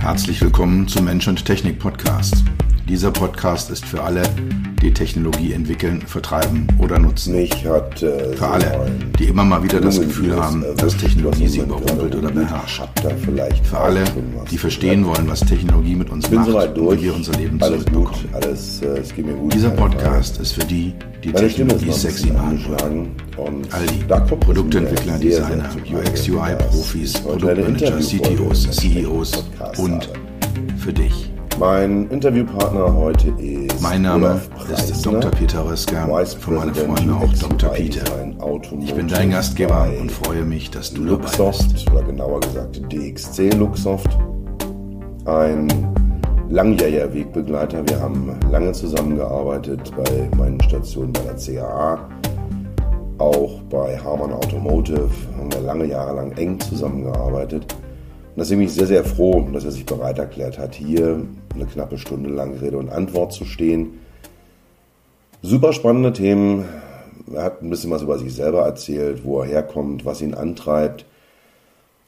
Herzlich willkommen zum Mensch und Technik Podcast. Dieser Podcast ist für alle, die Technologie entwickeln, vertreiben oder nutzen. Mich hat, äh, für alle, die immer mal wieder das Gefühl haben, äh, dass Technologie sie überrumpelt oder beherrscht. Für alle, die verstehen wollen, was Technologie mit uns macht und wie wir unser Leben zurückbekommen. Äh, Dieser Podcast ist für die, die Technologie sexy machen wollen. All die Produktentwickler, Designer, UX, UI-Profis, Produktmanager, CTOs, CEOs und für dich. Mein Interviewpartner heute ist Mein Name ist Dr. Peter Röska, Vice für meine President Freunde auch Dr. Peter. Ich bin dein Gastgeber und freue mich, dass du dabei bist. Luxoft oder genauer gesagt DXC Luxoft. Ein langjähriger Wegbegleiter. Wir haben lange zusammengearbeitet bei meinen Stationen bei der CAA. Auch bei Harman Automotive haben wir lange Jahre lang eng zusammengearbeitet. Und deswegen bin ich sehr, sehr froh, dass er sich bereit erklärt hat, hier eine knappe Stunde lang Rede und Antwort zu stehen. Super spannende Themen. Er hat ein bisschen was über sich selber erzählt, wo er herkommt, was ihn antreibt,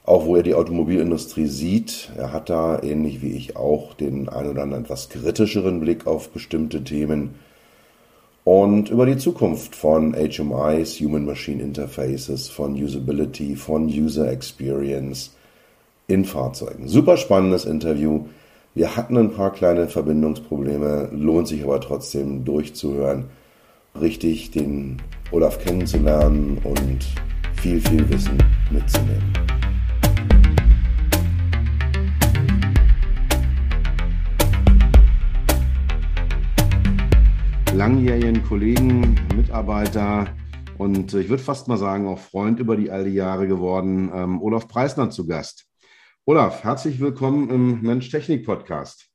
auch wo er die Automobilindustrie sieht. Er hat da, ähnlich wie ich auch, den ein oder anderen etwas kritischeren Blick auf bestimmte Themen und über die Zukunft von HMIs, Human-Machine Interfaces, von Usability, von User Experience in Fahrzeugen. Super spannendes Interview. Wir hatten ein paar kleine Verbindungsprobleme, lohnt sich aber trotzdem durchzuhören, richtig den Olaf kennenzulernen und viel, viel Wissen mitzunehmen. langjährigen Kollegen, Mitarbeiter und äh, ich würde fast mal sagen, auch Freund über die all die Jahre geworden, ähm, Olaf Preisner zu Gast. Olaf, herzlich willkommen im Mensch-Technik-Podcast.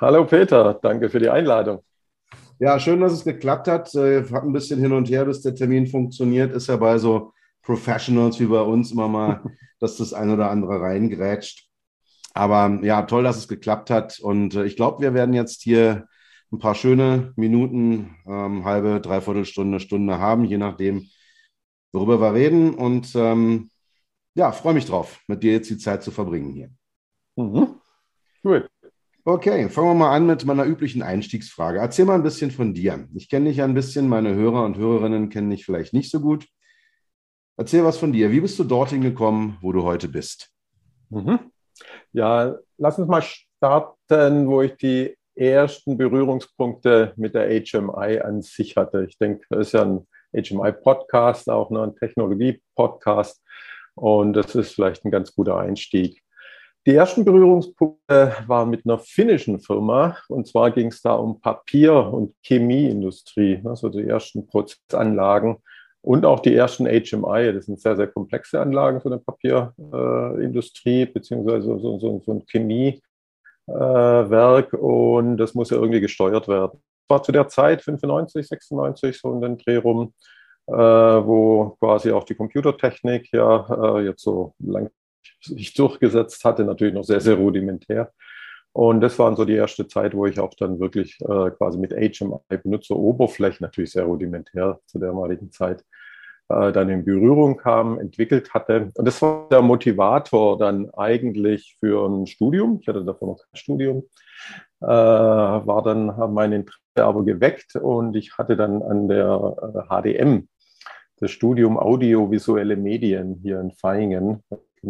Hallo Peter, danke für die Einladung. Ja, schön, dass es geklappt hat. Äh, Hat ein bisschen hin und her, bis der Termin funktioniert. Ist ja bei so Professionals wie bei uns immer mal, dass das ein oder andere reingrätscht. Aber ja, toll, dass es geklappt hat. Und äh, ich glaube, wir werden jetzt hier ein paar schöne Minuten, ähm, halbe, dreiviertel Stunde, Stunde haben, je nachdem, worüber wir reden. Und ähm, ja, freue mich drauf, mit dir jetzt die Zeit zu verbringen hier. Mhm. Gut. Okay, fangen wir mal an mit meiner üblichen Einstiegsfrage. Erzähl mal ein bisschen von dir. Ich kenne dich ja ein bisschen, meine Hörer und Hörerinnen kennen dich vielleicht nicht so gut. Erzähl was von dir. Wie bist du dorthin gekommen, wo du heute bist? Mhm. Ja, lass uns mal starten, wo ich die ersten Berührungspunkte mit der HMI an sich hatte. Ich denke, das ist ja ein HMI-Podcast, auch noch ein Technologie-Podcast. Und das ist vielleicht ein ganz guter Einstieg. Die ersten Berührungspunkte waren mit einer finnischen Firma. Und zwar ging es da um Papier- und Chemieindustrie, also die ersten Prozessanlagen und auch die ersten HMI. Das sind sehr, sehr komplexe Anlagen für eine Papierindustrie, beziehungsweise so, so, so ein Chemie äh, und das muss ja irgendwie gesteuert werden. War zu der Zeit 95, 96 so in den Dreh rum, äh, wo quasi auch die Computertechnik ja äh, jetzt so lang sich durchgesetzt hatte, natürlich noch sehr, sehr rudimentär. Und das war so die erste Zeit, wo ich auch dann wirklich äh, quasi mit HMI Benutzeroberflächen, natürlich sehr rudimentär zu der damaligen Zeit, äh, dann in Berührung kam, entwickelt hatte. Und das war der Motivator dann eigentlich für ein Studium. Ich hatte davor noch kein Studium. Äh, war dann mein Interesse aber geweckt und ich hatte dann an der HDM das Studium Audiovisuelle Medien hier in Vaihingen,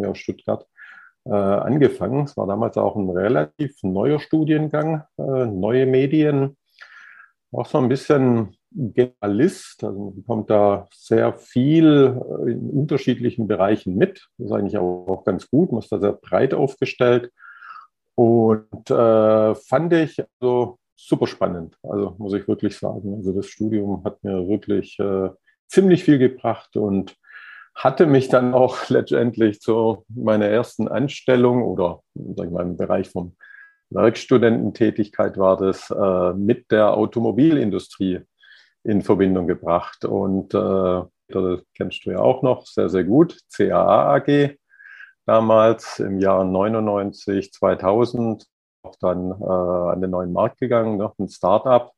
aus Stuttgart, äh, angefangen. Es war damals auch ein relativ neuer Studiengang, äh, neue Medien, auch so ein bisschen Generalist, also man bekommt da sehr viel in unterschiedlichen Bereichen mit. Das ist eigentlich auch ganz gut, man ist da sehr breit aufgestellt und äh, fand ich also super spannend, also muss ich wirklich sagen. Also das Studium hat mir wirklich äh, ziemlich viel gebracht und hatte mich dann auch letztendlich zu meiner ersten Anstellung oder sag ich mal, im Bereich von Werkstudententätigkeit war das äh, mit der Automobilindustrie in Verbindung gebracht. Und äh, das kennst du ja auch noch sehr, sehr gut, CAA AG, damals im Jahr 99, 2000, auch dann äh, an den neuen Markt gegangen, noch ein Startup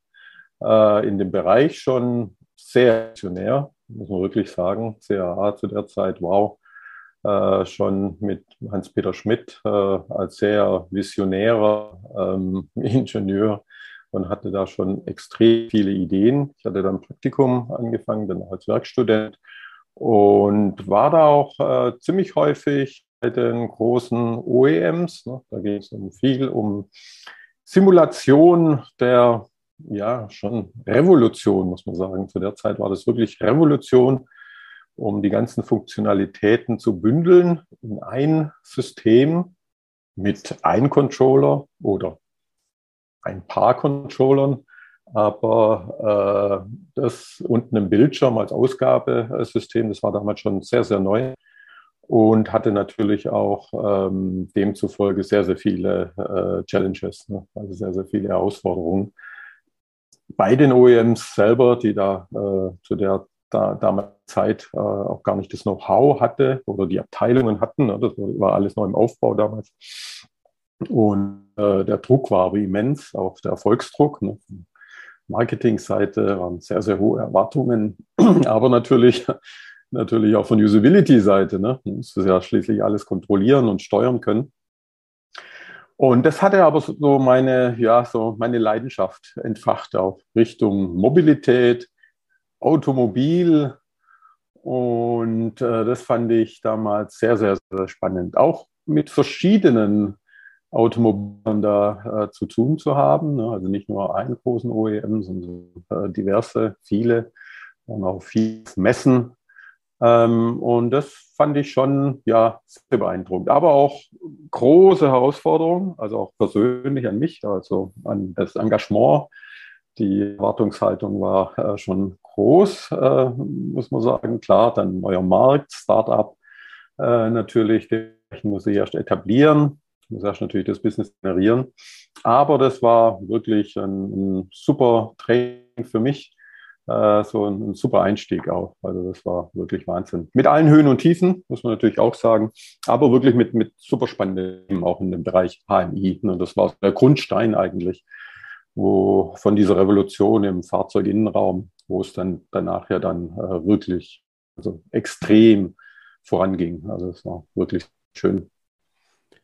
äh, in dem Bereich schon sehr aktionär, muss man wirklich sagen. CAA zu der Zeit, wow, äh, schon mit Hans-Peter Schmidt äh, als sehr visionärer ähm, Ingenieur und hatte da schon extrem viele Ideen. Ich hatte dann Praktikum angefangen, dann als Werkstudent und war da auch äh, ziemlich häufig bei den großen OEMs. Ne? Da ging es um viel um Simulation der ja schon Revolution, muss man sagen. Zu der Zeit war das wirklich Revolution, um die ganzen Funktionalitäten zu bündeln in ein System mit einem Controller oder ein paar Controllern, aber äh, das und einem Bildschirm als Ausgabesystem, das war damals schon sehr, sehr neu und hatte natürlich auch ähm, demzufolge sehr, sehr viele äh, Challenges, ne? also sehr, sehr viele Herausforderungen. Bei den OEMs selber, die da äh, zu der da, damals Zeit äh, auch gar nicht das Know-how hatte oder die Abteilungen hatten. Ne? Das war alles noch im Aufbau damals. Und äh, der Druck war aber immens, auch der Erfolgsdruck. Ne? Marketingseite waren sehr, sehr hohe Erwartungen, aber natürlich, natürlich auch von Usability-Seite. Ne? Man muss ja schließlich alles kontrollieren und steuern können. Und das hatte aber so meine, ja, so meine Leidenschaft entfacht auch Richtung Mobilität, Automobil. Und äh, das fand ich damals sehr, sehr, sehr spannend. Auch mit verschiedenen Automobilen da äh, zu tun zu haben. Ne? Also nicht nur einen großen OEM, sondern äh, diverse, viele und auch viel Messen. Ähm, und das fand ich schon ja sehr beeindruckend. Aber auch große Herausforderungen, also auch persönlich an mich, also an das Engagement. Die Erwartungshaltung war äh, schon groß, äh, muss man sagen. Klar, dann neuer Markt, Startup äh, natürlich, den muss ich erst etablieren muss erst natürlich das Business generieren. Aber das war wirklich ein, ein super Training für mich, äh, so ein, ein, super Einstieg auch. Also das war wirklich Wahnsinn. Mit allen Höhen und Tiefen, muss man natürlich auch sagen, aber wirklich mit, mit super spannenden auch in dem Bereich HMI. Und das war der Grundstein eigentlich, wo von dieser Revolution im Fahrzeuginnenraum, wo es dann danach ja dann äh, wirklich also extrem voranging. Also es war wirklich schön.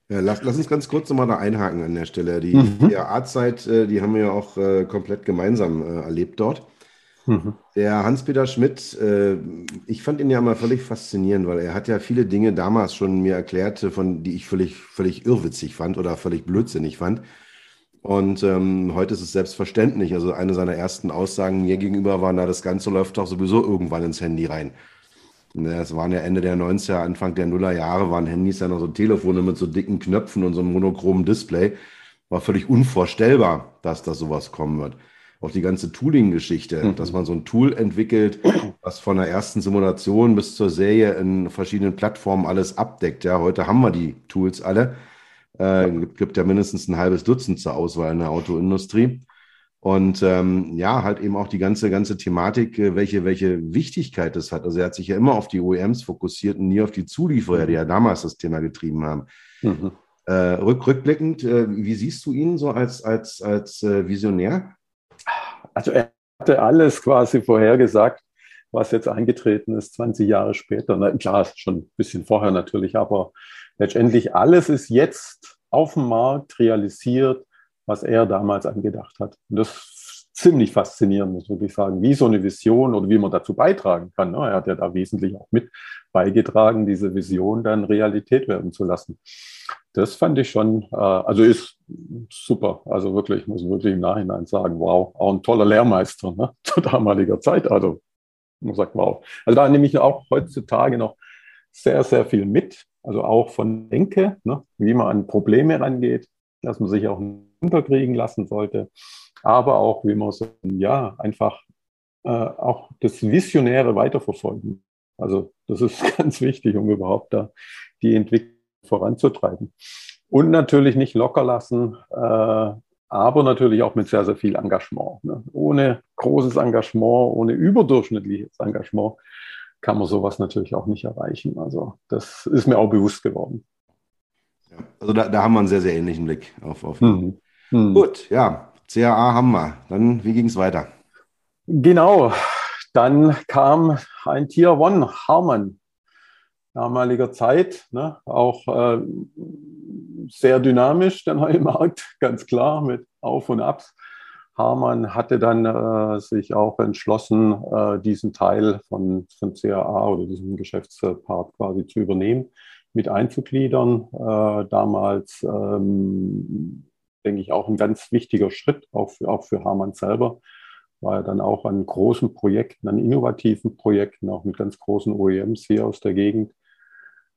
Ja, lass, lass, uns ganz kurz nochmal da einhaken an der Stelle. Die mhm. DRA-Zeit, äh, die haben wir ja auch äh, komplett gemeinsam äh, erlebt dort. Mhm. Der Hans-Peter Schmidt, äh, ich fand ihn ja mal völlig faszinierend, weil er hat ja viele Dinge damals schon mir erklärt, von die ich völlig, völlig irrwitzig fand oder völlig blödsinnig fand. Und ähm, heute ist es selbstverständlich. Also eine seiner ersten Aussagen mir gegenüber war, na, das Ganze läuft doch sowieso irgendwann ins Handy rein. Das waren ja Ende der 90er, Anfang der Nuller Jahre, waren Handys ja noch so Telefone mit so dicken Knöpfen und so einem monochromen Display. War völlig unvorstellbar, dass da sowas kommen wird. Auch die ganze Tooling-Geschichte, mhm. dass man so ein Tool entwickelt, was von der ersten Simulation bis zur Serie in verschiedenen Plattformen alles abdeckt. Ja, heute haben wir die Tools alle. Äh, gibt, gibt ja mindestens ein halbes Dutzend zur Auswahl in der Autoindustrie. Und ähm, ja, halt eben auch die ganze, ganze Thematik, äh, welche, welche Wichtigkeit das hat. Also er hat sich ja immer auf die OEMs fokussiert und nie auf die Zulieferer, die ja damals das Thema getrieben haben. Mhm. Äh, rück, rückblickend, äh, wie siehst du ihn so als, als, als äh, Visionär? Also er hatte alles quasi vorhergesagt, was jetzt eingetreten ist, 20 Jahre später. Na, klar, schon ein bisschen vorher natürlich, aber letztendlich alles ist jetzt auf dem Markt realisiert was er damals angedacht hat. Und das ziemlich faszinierend, muss ich wirklich sagen, wie so eine Vision oder wie man dazu beitragen kann. Ne? Er hat ja da wesentlich auch mit beigetragen, diese Vision dann Realität werden zu lassen. Das fand ich schon, äh, also ist super. Also wirklich, muss ich wirklich im Nachhinein sagen, wow, auch ein toller Lehrmeister ne? zu damaliger Zeit. Also man sagt, wow. Also da nehme ich auch heutzutage noch sehr, sehr viel mit. Also auch von Denke, ne? wie man an Probleme rangeht, dass man sich auch unterkriegen lassen sollte, aber auch, wie man so, ja, einfach äh, auch das Visionäre weiterverfolgen. Also das ist ganz wichtig, um überhaupt da die Entwicklung voranzutreiben. Und natürlich nicht locker lassen, äh, aber natürlich auch mit sehr, sehr viel Engagement. Ne? Ohne großes Engagement, ohne überdurchschnittliches Engagement kann man sowas natürlich auch nicht erreichen. Also das ist mir auch bewusst geworden. Also da, da haben wir einen sehr, sehr ähnlichen Blick auf. auf mhm. Mhm. Gut, ja, CAA haben wir. Dann, wie ging es weiter? Genau, dann kam ein Tier One Harman damaliger Zeit, ne? auch äh, sehr dynamisch, der neue Markt, ganz klar, mit Auf und Abs. Harman hatte dann äh, sich auch entschlossen, äh, diesen Teil von, von CAA oder diesen Geschäftspart quasi zu übernehmen, mit einzugliedern. Äh, damals, ähm, denke ich, auch ein ganz wichtiger Schritt, auch für, auch für Harman selber, war er dann auch an großen Projekten, an innovativen Projekten, auch mit ganz großen OEMs hier aus der Gegend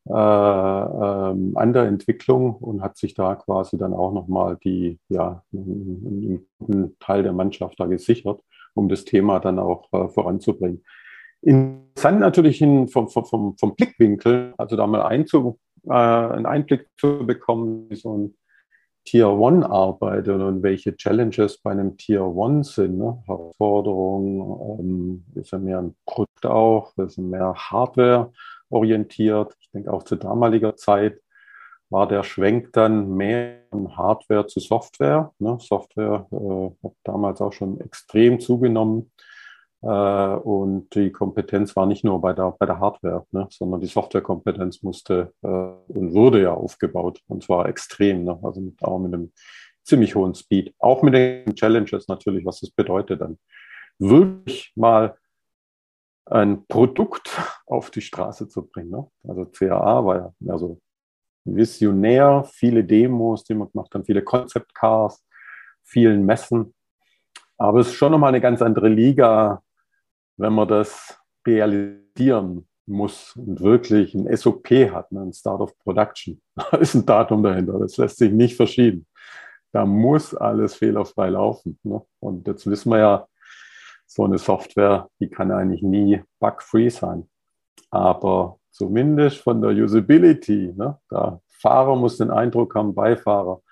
äh, ähm, an der Entwicklung und hat sich da quasi dann auch nochmal die, ja, einen, einen Teil der Mannschaft da gesichert, um das Thema dann auch äh, voranzubringen. Interessant natürlich in, vom, vom, vom Blickwinkel, also da mal einzu, äh, einen Einblick zu bekommen, wie so ein Tier One arbeitet und welche Challenges bei einem Tier One sind. Ne? Herausforderungen, ähm, ist ja mehr ein Produkt auch, ist mehr Hardware orientiert. Ich denke auch zu damaliger Zeit war der Schwenk dann mehr von Hardware zu Software. Ne? Software äh, hat damals auch schon extrem zugenommen. Äh, und die Kompetenz war nicht nur bei der, bei der Hardware, ne? sondern die Softwarekompetenz musste äh, und wurde ja aufgebaut. Und zwar extrem, ne? also mit, auch mit einem ziemlich hohen Speed. Auch mit den Challenges natürlich, was das bedeutet dann. Wirklich mal ein Produkt auf die Straße zu bringen. Ne? Also CAA war ja mehr so visionär, viele Demos, die man gemacht hat, viele Concept Cars, vielen Messen. Aber es ist schon nochmal eine ganz andere Liga, wenn man das realisieren muss und wirklich ein SOP hat, ne? ein Start of Production. Da ist ein Datum dahinter, das lässt sich nicht verschieben. Da muss alles fehlerfrei laufen. Ne? Und jetzt wissen wir ja, so eine Software, die kann eigentlich nie bug-free sein. Aber zumindest von der Usability, ne, der Fahrer muss den Eindruck haben, Beifahrer,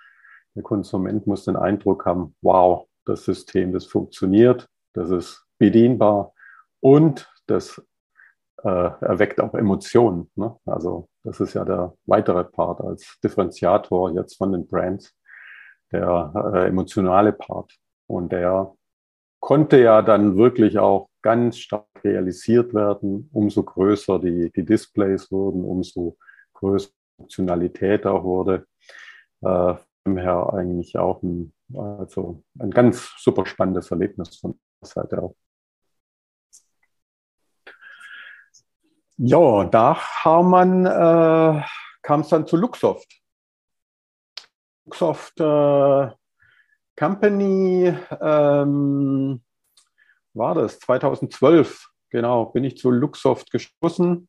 der Konsument muss den Eindruck haben, wow, das System, das funktioniert, das ist bedienbar und das äh, erweckt auch Emotionen. Ne? Also das ist ja der weitere Part als Differenziator jetzt von den Brands, der äh, emotionale Part. Und der konnte ja dann wirklich auch ganz stark realisiert werden. Umso größer die, die Displays wurden, umso größer die Funktionalität auch wurde. Äh, daher eigentlich auch ein, also ein ganz super spannendes Erlebnis von der Seite auch. Ja, Harman äh, kam es dann zu Luxoft. Luxoft äh, Company ähm, war das 2012, genau, bin ich zu Luxoft gestoßen.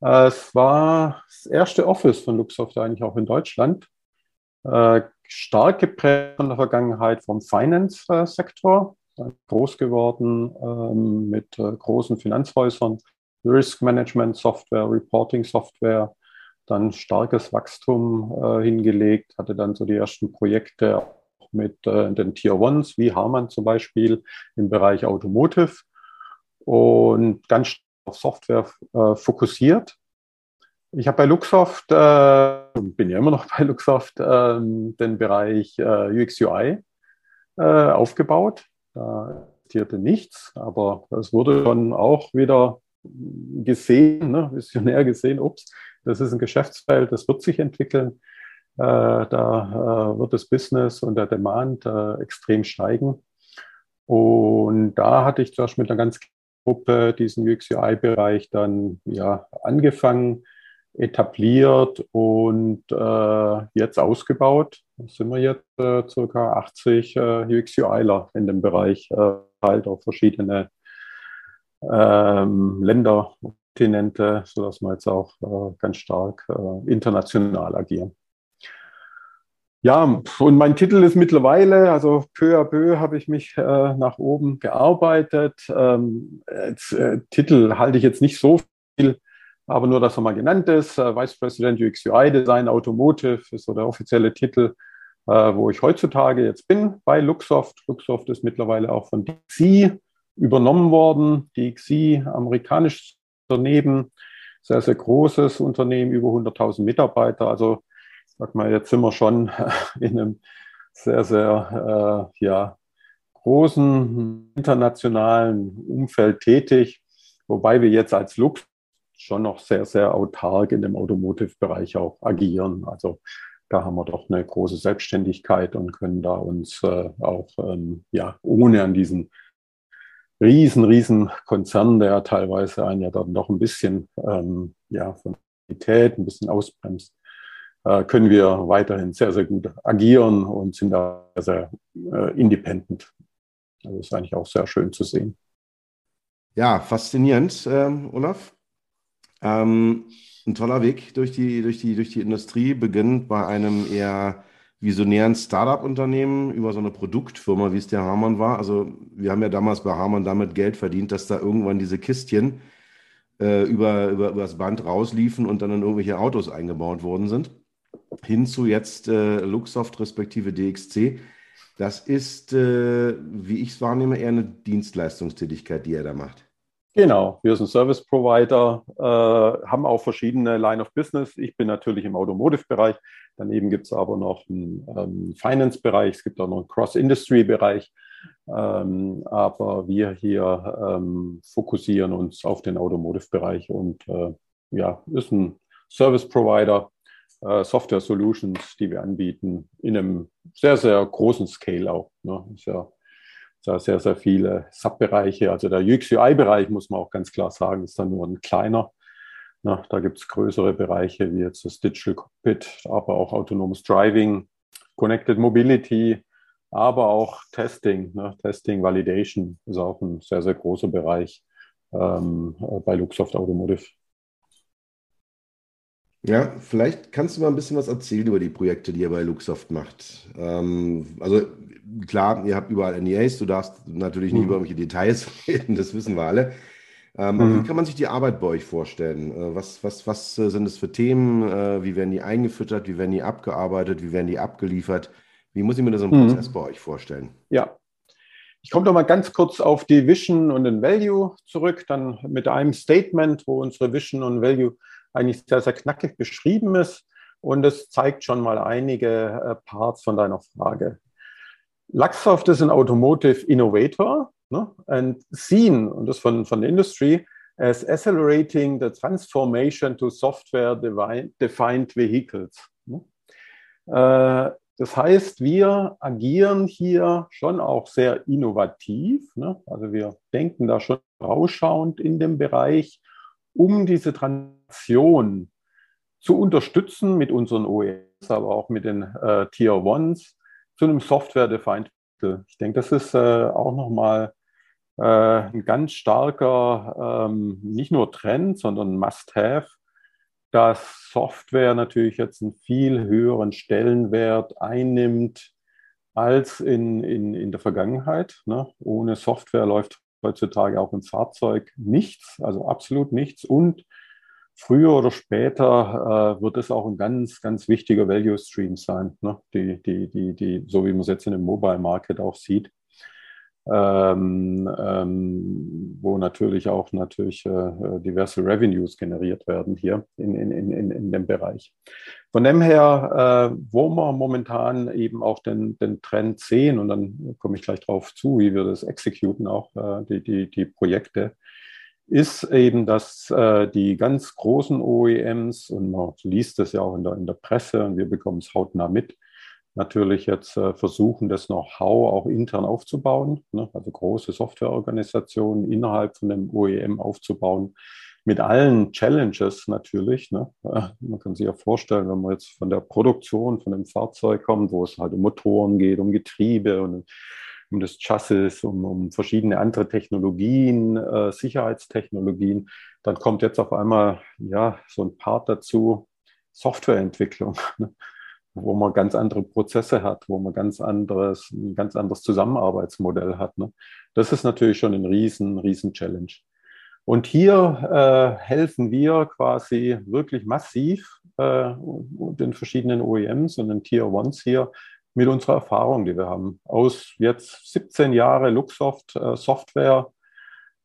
Äh, es war das erste Office von Luxoft eigentlich auch in Deutschland. Äh, stark geprägt von der Vergangenheit vom Finance-Sektor, groß geworden ähm, mit äh, großen Finanzhäusern, Risk Management Software, Reporting Software, dann starkes Wachstum äh, hingelegt, hatte dann so die ersten Projekte mit äh, den Tier Ones, wie Harman zum Beispiel im Bereich Automotive und ganz auf Software äh, fokussiert. Ich habe bei Luxoft, äh, bin ja immer noch bei Luxoft, äh, den Bereich äh, UX UI äh, aufgebaut. Da existierte nichts, aber es wurde schon auch wieder gesehen, ne, visionär gesehen, ups, das ist ein Geschäftsfeld, das wird sich entwickeln. Äh, da äh, wird das Business und der Demand äh, extrem steigen. Und da hatte ich zuerst mit einer ganz Gruppe diesen UX-UI-Bereich dann ja angefangen, etabliert und äh, jetzt ausgebaut. Da sind wir jetzt äh, circa 80 äh, UX-UIler in dem Bereich, halt auf verschiedene ähm, Länder, Kontinente, sodass wir jetzt auch äh, ganz stark äh, international agieren. Ja, und mein Titel ist mittlerweile, also peu à peu habe ich mich äh, nach oben gearbeitet. Ähm, jetzt, äh, Titel halte ich jetzt nicht so viel, aber nur, dass er mal genannt ist. Äh, Vice President UX UI Design Automotive ist so der offizielle Titel, äh, wo ich heutzutage jetzt bin bei Luxoft. Luxoft ist mittlerweile auch von DXC übernommen worden. DXC, amerikanisches Unternehmen, sehr, sehr großes Unternehmen, über 100.000 Mitarbeiter. Also sag mal, jetzt sind wir schon in einem sehr, sehr äh, ja, großen internationalen Umfeld tätig, wobei wir jetzt als Lux schon noch sehr, sehr autark in dem Automotive-Bereich auch agieren. Also da haben wir doch eine große Selbstständigkeit und können da uns äh, auch ähm, ja, ohne an diesen riesen, riesen Konzern, der teilweise einen ja dann noch ein bisschen ähm, ja, von Qualität ein bisschen ausbremst, äh, können wir weiterhin sehr, sehr gut agieren und sind da sehr äh, independent. Also ist eigentlich auch sehr schön zu sehen. Ja, faszinierend, ähm, Olaf. Ähm, ein toller Weg durch die, durch, die, durch die Industrie, beginnt bei einem eher visionären Startup-Unternehmen über so eine Produktfirma, wie es der Hamann war. Also wir haben ja damals bei Hamann damit Geld verdient, dass da irgendwann diese Kistchen äh, über, über, über das Band rausliefen und dann in irgendwelche Autos eingebaut worden sind. Hin zu jetzt äh, Luxoft respektive DXC. Das ist, äh, wie ich es wahrnehme, eher eine Dienstleistungstätigkeit, die er da macht. Genau, wir sind Service Provider, äh, haben auch verschiedene Line of Business. Ich bin natürlich im Automotive-Bereich. Daneben gibt es aber noch einen ähm, Finance-Bereich, es gibt auch noch einen Cross-Industry-Bereich. Ähm, aber wir hier ähm, fokussieren uns auf den Automotive-Bereich und äh, ja, ist ein Service Provider, äh, Software Solutions, die wir anbieten, in einem sehr, sehr großen Scale auch. Ne? Ist ja da sehr, sehr viele Subbereiche. Also der UX-UI-Bereich, muss man auch ganz klar sagen, ist dann nur ein kleiner. Na, da gibt es größere Bereiche wie jetzt das Digital Cockpit, aber auch autonomes Driving, Connected Mobility, aber auch Testing. Ne? Testing, Validation ist auch ein sehr, sehr großer Bereich ähm, bei Luxoft Automotive. Ja, vielleicht kannst du mal ein bisschen was erzählen über die Projekte, die ihr bei Luxoft macht. Ähm, also klar, ihr habt überall NEAs, du darfst natürlich nicht mhm. über irgendwelche Details reden, das wissen wir alle. Ähm, mhm. Wie kann man sich die Arbeit bei euch vorstellen? Äh, was, was, was äh, sind es für Themen? Äh, wie werden die eingefüttert? Wie werden die abgearbeitet? Wie werden die abgeliefert? Wie muss ich mir das im mhm. Prozess bei euch vorstellen? Ja, ich komme doch mal ganz kurz auf die Vision und den Value zurück, dann mit einem Statement, wo unsere Vision und Value eigentlich sehr, sehr knackig beschrieben ist. Und es zeigt schon mal einige Parts von deiner Frage. Luxoft ist ein Automotive Innovator ne? and seen, und das von, von der Industry, as accelerating the transformation to software-defined vehicles. Ne? Äh, das heißt, wir agieren hier schon auch sehr innovativ. Ne? Also wir denken da schon rausschauend in dem Bereich, um diese Transition zu unterstützen mit unseren OEMs, aber auch mit den äh, Tier Ones zu einem Software-Defined Ich denke, das ist äh, auch nochmal äh, ein ganz starker, ähm, nicht nur Trend, sondern Must-Have, dass Software natürlich jetzt einen viel höheren Stellenwert einnimmt als in, in, in der Vergangenheit. Ne? Ohne Software läuft heutzutage auch im Fahrzeug nichts, also absolut nichts. Und früher oder später äh, wird es auch ein ganz, ganz wichtiger Value Stream sein, ne? die, die, die, die, so wie man es jetzt in dem Mobile Market auch sieht. Ähm, ähm, wo natürlich auch natürlich äh, diverse Revenues generiert werden hier in, in, in, in dem Bereich. Von dem her, äh, wo wir momentan eben auch den, den Trend sehen, und dann komme ich gleich drauf zu, wie wir das exekuten, auch äh, die, die, die Projekte, ist eben, dass äh, die ganz großen OEMs, und man liest das ja auch in der, in der Presse und wir bekommen es hautnah mit, natürlich jetzt äh, versuchen, das Know-how auch intern aufzubauen, ne? also große Softwareorganisationen innerhalb von dem OEM aufzubauen, mit allen Challenges natürlich. Ne? Man kann sich ja vorstellen, wenn man jetzt von der Produktion von dem Fahrzeug kommt, wo es halt um Motoren geht, um Getriebe und um das Chassis, um, um verschiedene andere Technologien, äh, Sicherheitstechnologien. Dann kommt jetzt auf einmal ja so ein Part dazu, Softwareentwicklung, ne? Wo man ganz andere Prozesse hat, wo man ganz anderes, ein ganz anderes Zusammenarbeitsmodell hat. Ne? Das ist natürlich schon ein riesen, riesen Challenge. Und hier äh, helfen wir quasi wirklich massiv äh, den verschiedenen OEMs und den Tier Ones hier mit unserer Erfahrung, die wir haben. Aus jetzt 17 Jahre Luxoft äh, Software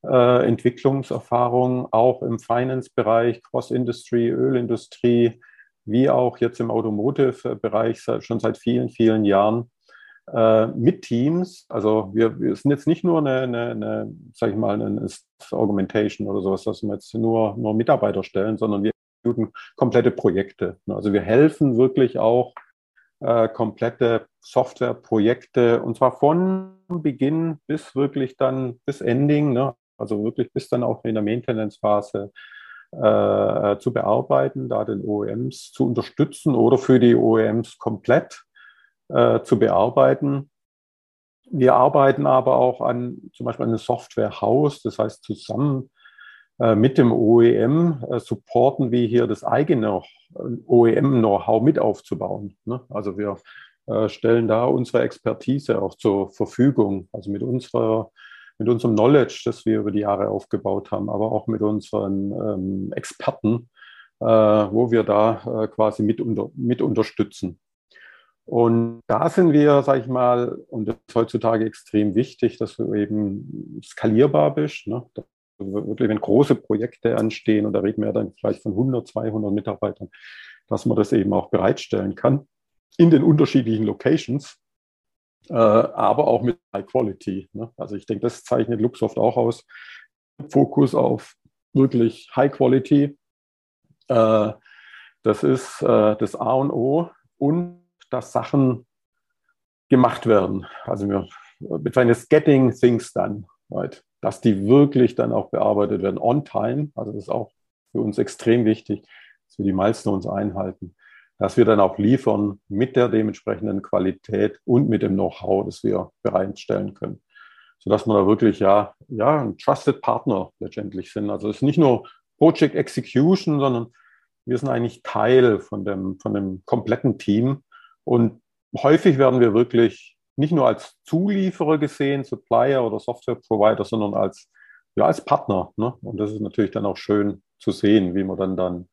äh, Entwicklungserfahrung, auch im Finance-Bereich, Cross-Industry, Ölindustrie, wie auch jetzt im Automotive-Bereich schon seit vielen, vielen Jahren. äh, mit Teams. Also wir, wir sind jetzt nicht nur eine, eine, eine sag ich mal, eine Augmentation oder sowas, dass wir jetzt nur, nur Mitarbeiter stellen, sondern wir tun komplette Projekte. Also wir helfen wirklich auch äh, komplette Softwareprojekte und zwar von Beginn bis wirklich dann bis Ending, ne? also wirklich bis dann auch in der Maintenance-Phase äh, zu bearbeiten, da den OEMs zu unterstützen oder für die OEMs komplett äh, zu bearbeiten. Wir arbeiten aber auch an zum Beispiel an einem Softwarehaus, das heißt zusammen äh, mit dem OEM äh, supporten wir hier das eigene OEM-Know-how mit aufzubauen. Ne? Also wir äh, stellen da unsere Expertise auch zur Verfügung, also mit unserer mit unserem Knowledge, das wir über die Jahre aufgebaut haben, aber auch mit unseren ähm, Experten, äh, wo wir da äh, quasi mit, unter, mit unterstützen. Und da sind wir, sage ich mal, und das ist heutzutage extrem wichtig, dass du eben skalierbar bist. Ne? Wirklich, wenn große Projekte anstehen, und da reden wir dann vielleicht von 100, 200 Mitarbeitern, dass man das eben auch bereitstellen kann in den unterschiedlichen Locations, aber auch mit High Quality. Ne? Also ich denke, das zeichnet Luxoft auch aus. Fokus auf wirklich High Quality. Äh, das ist äh, das A und O. Und dass Sachen gemacht werden. Also wir bezeichnen es Getting Things Done, right? dass die wirklich dann auch bearbeitet werden on time. Also das ist auch für uns extrem wichtig, dass wir die Milestones einhalten, dass wir dann auch liefern mit der dementsprechenden Qualität und mit dem Know-how, das wir bereitstellen können. Sodass wir da wirklich ja, ja ein Trusted Partner letztendlich sind. Also es ist nicht nur Project Execution, sondern wir sind eigentlich Teil von dem, von dem kompletten Team, und häufig werden wir wirklich nicht nur als Zulieferer gesehen, Supplier oder Software Provider, sondern als, ja, als Partner. Ne? Und das ist natürlich dann auch schön zu sehen, wie man dann, dann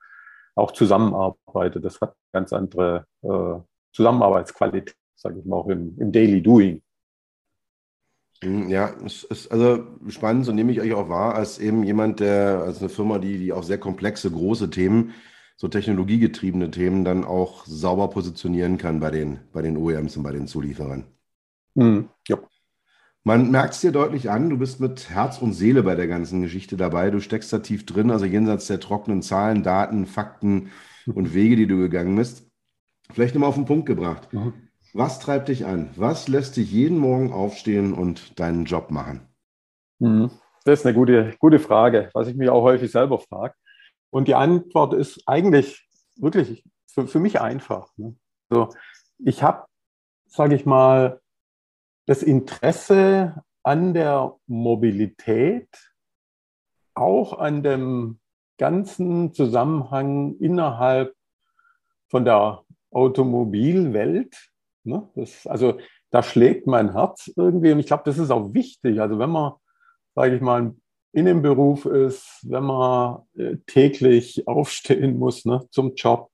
auch zusammenarbeitet. Das hat ganz andere äh, Zusammenarbeitsqualität, sage ich mal, auch im, im Daily Doing. Hm, ja, es ist also spannend, so nehme ich euch auch wahr, als eben jemand, der, als eine Firma, die, die auch sehr komplexe, große Themen so technologiegetriebene Themen dann auch sauber positionieren kann bei den, bei den OEMs und bei den Zulieferern. Mhm. Ja. Man merkt es dir deutlich an, du bist mit Herz und Seele bei der ganzen Geschichte dabei. Du steckst da tief drin, also jenseits der trockenen Zahlen, Daten, Fakten und Wege, die du gegangen bist. Vielleicht nochmal auf den Punkt gebracht. Mhm. Was treibt dich an? Was lässt dich jeden Morgen aufstehen und deinen Job machen? Mhm. Das ist eine gute, gute Frage, was ich mich auch häufig selber frage. Und die Antwort ist eigentlich wirklich für, für mich einfach. Ne? Also ich habe, sage ich mal, das Interesse an der Mobilität, auch an dem ganzen Zusammenhang innerhalb von der Automobilwelt. Ne? Das, also da schlägt mein Herz irgendwie und ich glaube, das ist auch wichtig. Also wenn man, sage ich mal, in dem Beruf ist, wenn man äh, täglich aufstehen muss ne, zum Job,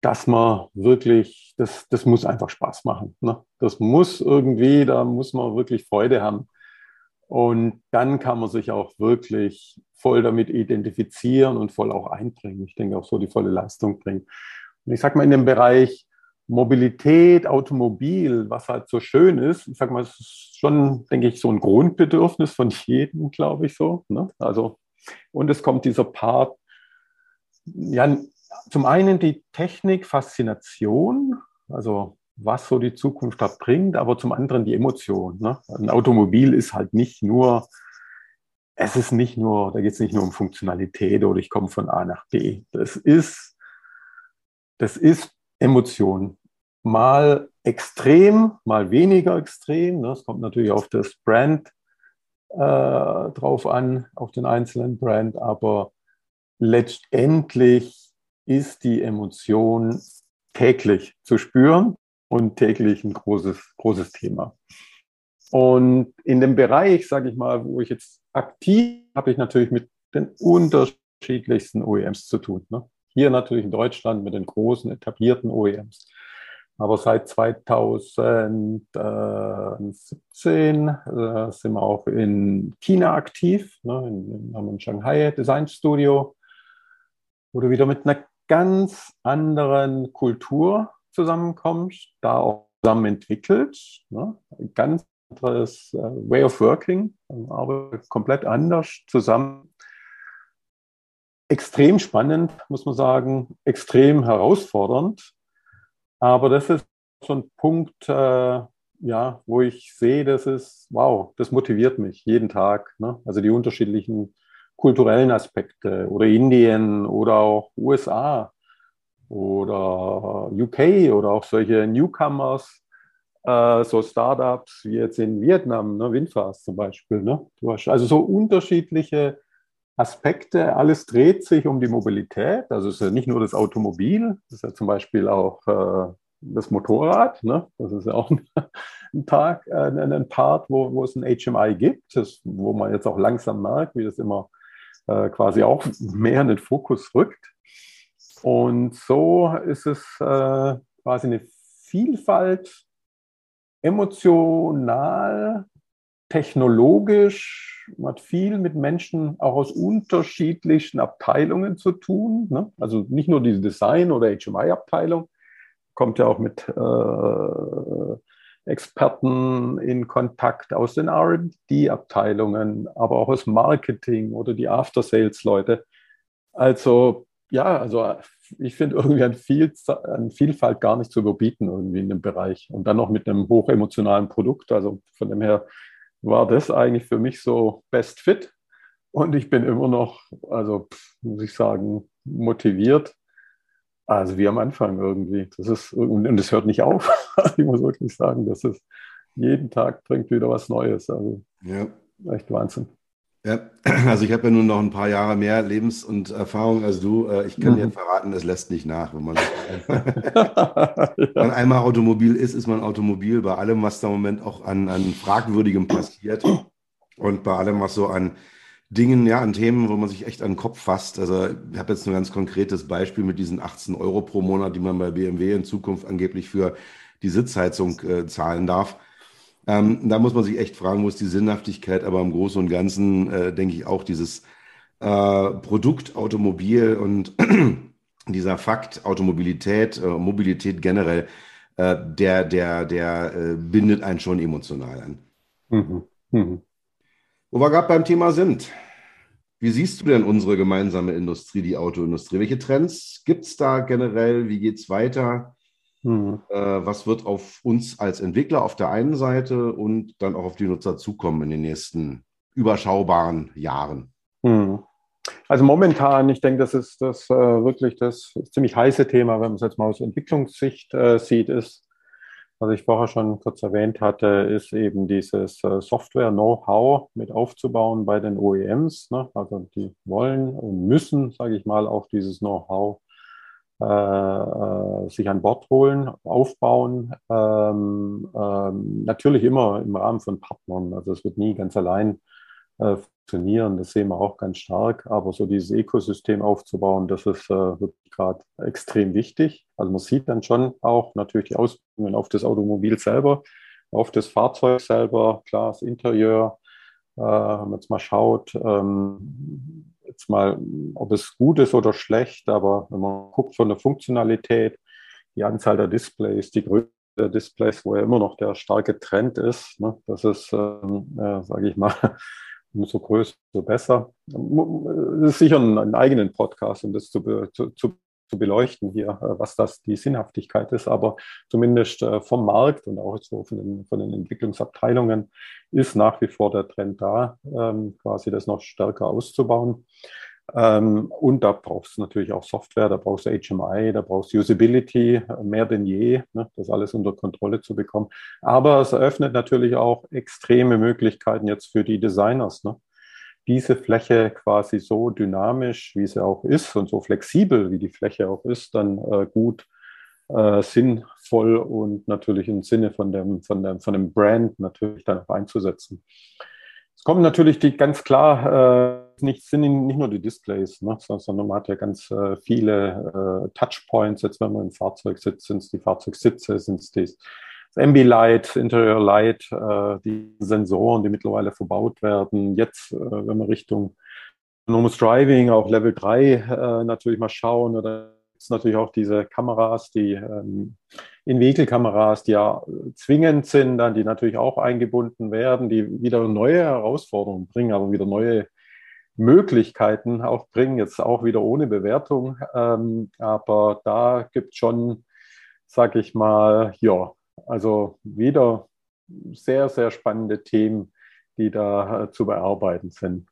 dass man wirklich, das, das muss einfach Spaß machen. Ne? Das muss irgendwie, da muss man wirklich Freude haben. Und dann kann man sich auch wirklich voll damit identifizieren und voll auch einbringen. Ich denke auch so die volle Leistung bringen. Und ich sage mal, in dem Bereich Mobilität, Automobil, was halt so schön ist, ich sag mal, es ist schon, denke ich, so ein Grundbedürfnis von jedem, glaube ich so. Ne? Also, und es kommt dieser Part, ja, zum einen die Technik, Faszination, also was so die Zukunft da bringt, aber zum anderen die Emotion. Ne? Ein Automobil ist halt nicht nur, es ist nicht nur, da geht es nicht nur um Funktionalität oder ich komme von A nach B. Das ist, das ist Emotion mal extrem, mal weniger extrem. Das kommt natürlich auf das Brand äh, drauf an, auf den einzelnen Brand, aber letztendlich ist die Emotion täglich zu spüren und täglich ein großes, großes Thema. Und in dem Bereich, sage ich mal, wo ich jetzt aktiv habe ich natürlich mit den unterschiedlichsten OEMs zu tun. Ne? Hier natürlich in Deutschland mit den großen etablierten OEMs. Aber seit 2017 äh, sind wir auch in China aktiv. Ne, in, haben in Shanghai Design Studio, wo du wieder mit einer ganz anderen Kultur zusammenkommst, da auch zusammen entwickelt. Ne? Ganz anderes äh, Way of Working, aber komplett anders zusammen. Extrem spannend, muss man sagen, extrem herausfordernd. Aber das ist so ein Punkt, äh, ja, wo ich sehe, das ist, wow, das motiviert mich jeden Tag. Ne? Also die unterschiedlichen kulturellen Aspekte oder Indien oder auch USA oder UK oder auch solche Newcomers, äh, so Startups wie jetzt in Vietnam, ne, Winfast zum Beispiel. Ne? Also so unterschiedliche Aspekte. Alles dreht sich um die Mobilität. Also es ist ja nicht nur das Automobil, es ist ja zum Beispiel auch äh, das Motorrad. Ne? Das ist ja auch ein, ein Tag, äh, ein Part, wo, wo es ein HMI gibt, das, wo man jetzt auch langsam merkt, wie das immer äh, quasi auch mehr in den Fokus rückt. Und so ist es äh, quasi eine Vielfalt emotional, technologisch, man hat viel mit Menschen auch aus unterschiedlichen Abteilungen zu tun. Ne? Also nicht nur die Design- oder HMI-Abteilung, kommt ja auch mit äh, Experten in Kontakt aus den RD-Abteilungen, aber auch aus Marketing oder die After-Sales-Leute. Also ja, also ich finde irgendwie an, Viel, an, Vielfalt gar nicht zu überbieten irgendwie in dem Bereich. Und dann noch mit einem hochemotionalen Produkt. Also von dem her war das eigentlich für mich so Best Fit. Und ich bin immer noch, also muss ich sagen, motiviert. Also wie am Anfang irgendwie. Das ist, und es hört nicht auf. ich muss wirklich sagen, das ist jeden Tag bringt wieder was Neues. Also ja. echt Wahnsinn. Ja, also ich habe ja nun noch ein paar Jahre mehr Lebens- und Erfahrung als du. Äh, ich kann mhm. dir verraten, es lässt nicht nach. Wenn man, ja. man einmal Automobil ist, ist man Automobil bei allem, was da im Moment auch an, an Fragwürdigem passiert und bei allem, was so an Dingen, ja, an Themen, wo man sich echt an den Kopf fasst. Also ich habe jetzt ein ganz konkretes Beispiel mit diesen 18 Euro pro Monat, die man bei BMW in Zukunft angeblich für die Sitzheizung äh, zahlen darf. Ähm, da muss man sich echt fragen, wo ist die Sinnhaftigkeit, aber im Großen und Ganzen äh, denke ich auch dieses äh, Produkt Automobil und dieser Fakt Automobilität, äh, Mobilität generell, äh, der, der, der äh, bindet einen schon emotional an. Mhm. Mhm. Wo wir gerade beim Thema sind. Wie siehst du denn unsere gemeinsame Industrie, die Autoindustrie? Welche Trends gibt es da generell? Wie geht es weiter? Mhm. Äh, was wird auf uns als Entwickler auf der einen Seite und dann auch auf die Nutzer zukommen in den nächsten überschaubaren Jahren? Mhm. Also momentan, ich denke, das ist das äh, wirklich das ziemlich heiße Thema, wenn man es jetzt mal aus Entwicklungssicht äh, sieht, ist, was ich vorher schon kurz erwähnt hatte, ist eben dieses äh, Software-Know-how mit aufzubauen bei den OEMs. Ne? Also die wollen und müssen, sage ich mal, auch dieses Know-how äh, äh, sich an Bord holen, aufbauen. Ähm, ähm, natürlich immer im Rahmen von Partnern. Also es wird nie ganz allein funktionieren. Das sehen wir auch ganz stark. Aber so dieses Ökosystem aufzubauen, das ist äh, wirklich gerade extrem wichtig. Also man sieht dann schon auch natürlich die Auswirkungen auf das Automobil selber, auf das Fahrzeug selber, klar, das Interieur. Äh, wenn man jetzt mal schaut, ähm, jetzt mal, ob es gut ist oder schlecht, aber wenn man guckt von der Funktionalität, die Anzahl der Displays, die Größe der Displays, wo ja immer noch der starke Trend ist, ne, das ist, ähm, äh, sage ich mal, umso größer, umso besser. Das ist sicher ein, ein eigenen Podcast, um das zu, zu, zu zu beleuchten hier, äh, was das die Sinnhaftigkeit ist. Aber zumindest äh, vom Markt und auch so von den, von den Entwicklungsabteilungen ist nach wie vor der Trend da, ähm, quasi das noch stärker auszubauen. Ähm, und da brauchst du natürlich auch Software, da brauchst du HMI, da brauchst du Usability äh, mehr denn je, ne, das alles unter Kontrolle zu bekommen. Aber es eröffnet natürlich auch extreme Möglichkeiten jetzt für die Designers. Ne? diese Fläche quasi so dynamisch, wie sie auch ist und so flexibel, wie die Fläche auch ist, dann äh, gut äh, sinnvoll und natürlich im Sinne von dem, von dem, von dem Brand natürlich dann auch einzusetzen. Es kommen natürlich die ganz klar, äh, nicht, sind nicht nur die Displays, ne, sondern man hat ja ganz äh, viele äh, Touchpoints. Jetzt, wenn man im Fahrzeug sitzt, sind es die Fahrzeugsitze, sind es das Ambilight, Interior Light, äh, die Sensoren, die mittlerweile verbaut werden. Jetzt, äh, wenn wir Richtung Autonomous Driving, auch Level 3 äh, natürlich mal schauen, oder ist natürlich auch diese Kameras, die ähm, In-Vehicle-Kameras, die ja zwingend sind, dann die natürlich auch eingebunden werden, die wieder neue Herausforderungen bringen, aber wieder neue Möglichkeiten auch bringen, jetzt auch wieder ohne Bewertung. Ähm, aber da gibt es schon, sag ich mal, ja, also wieder sehr, sehr spannende Themen, die da äh, zu bearbeiten sind.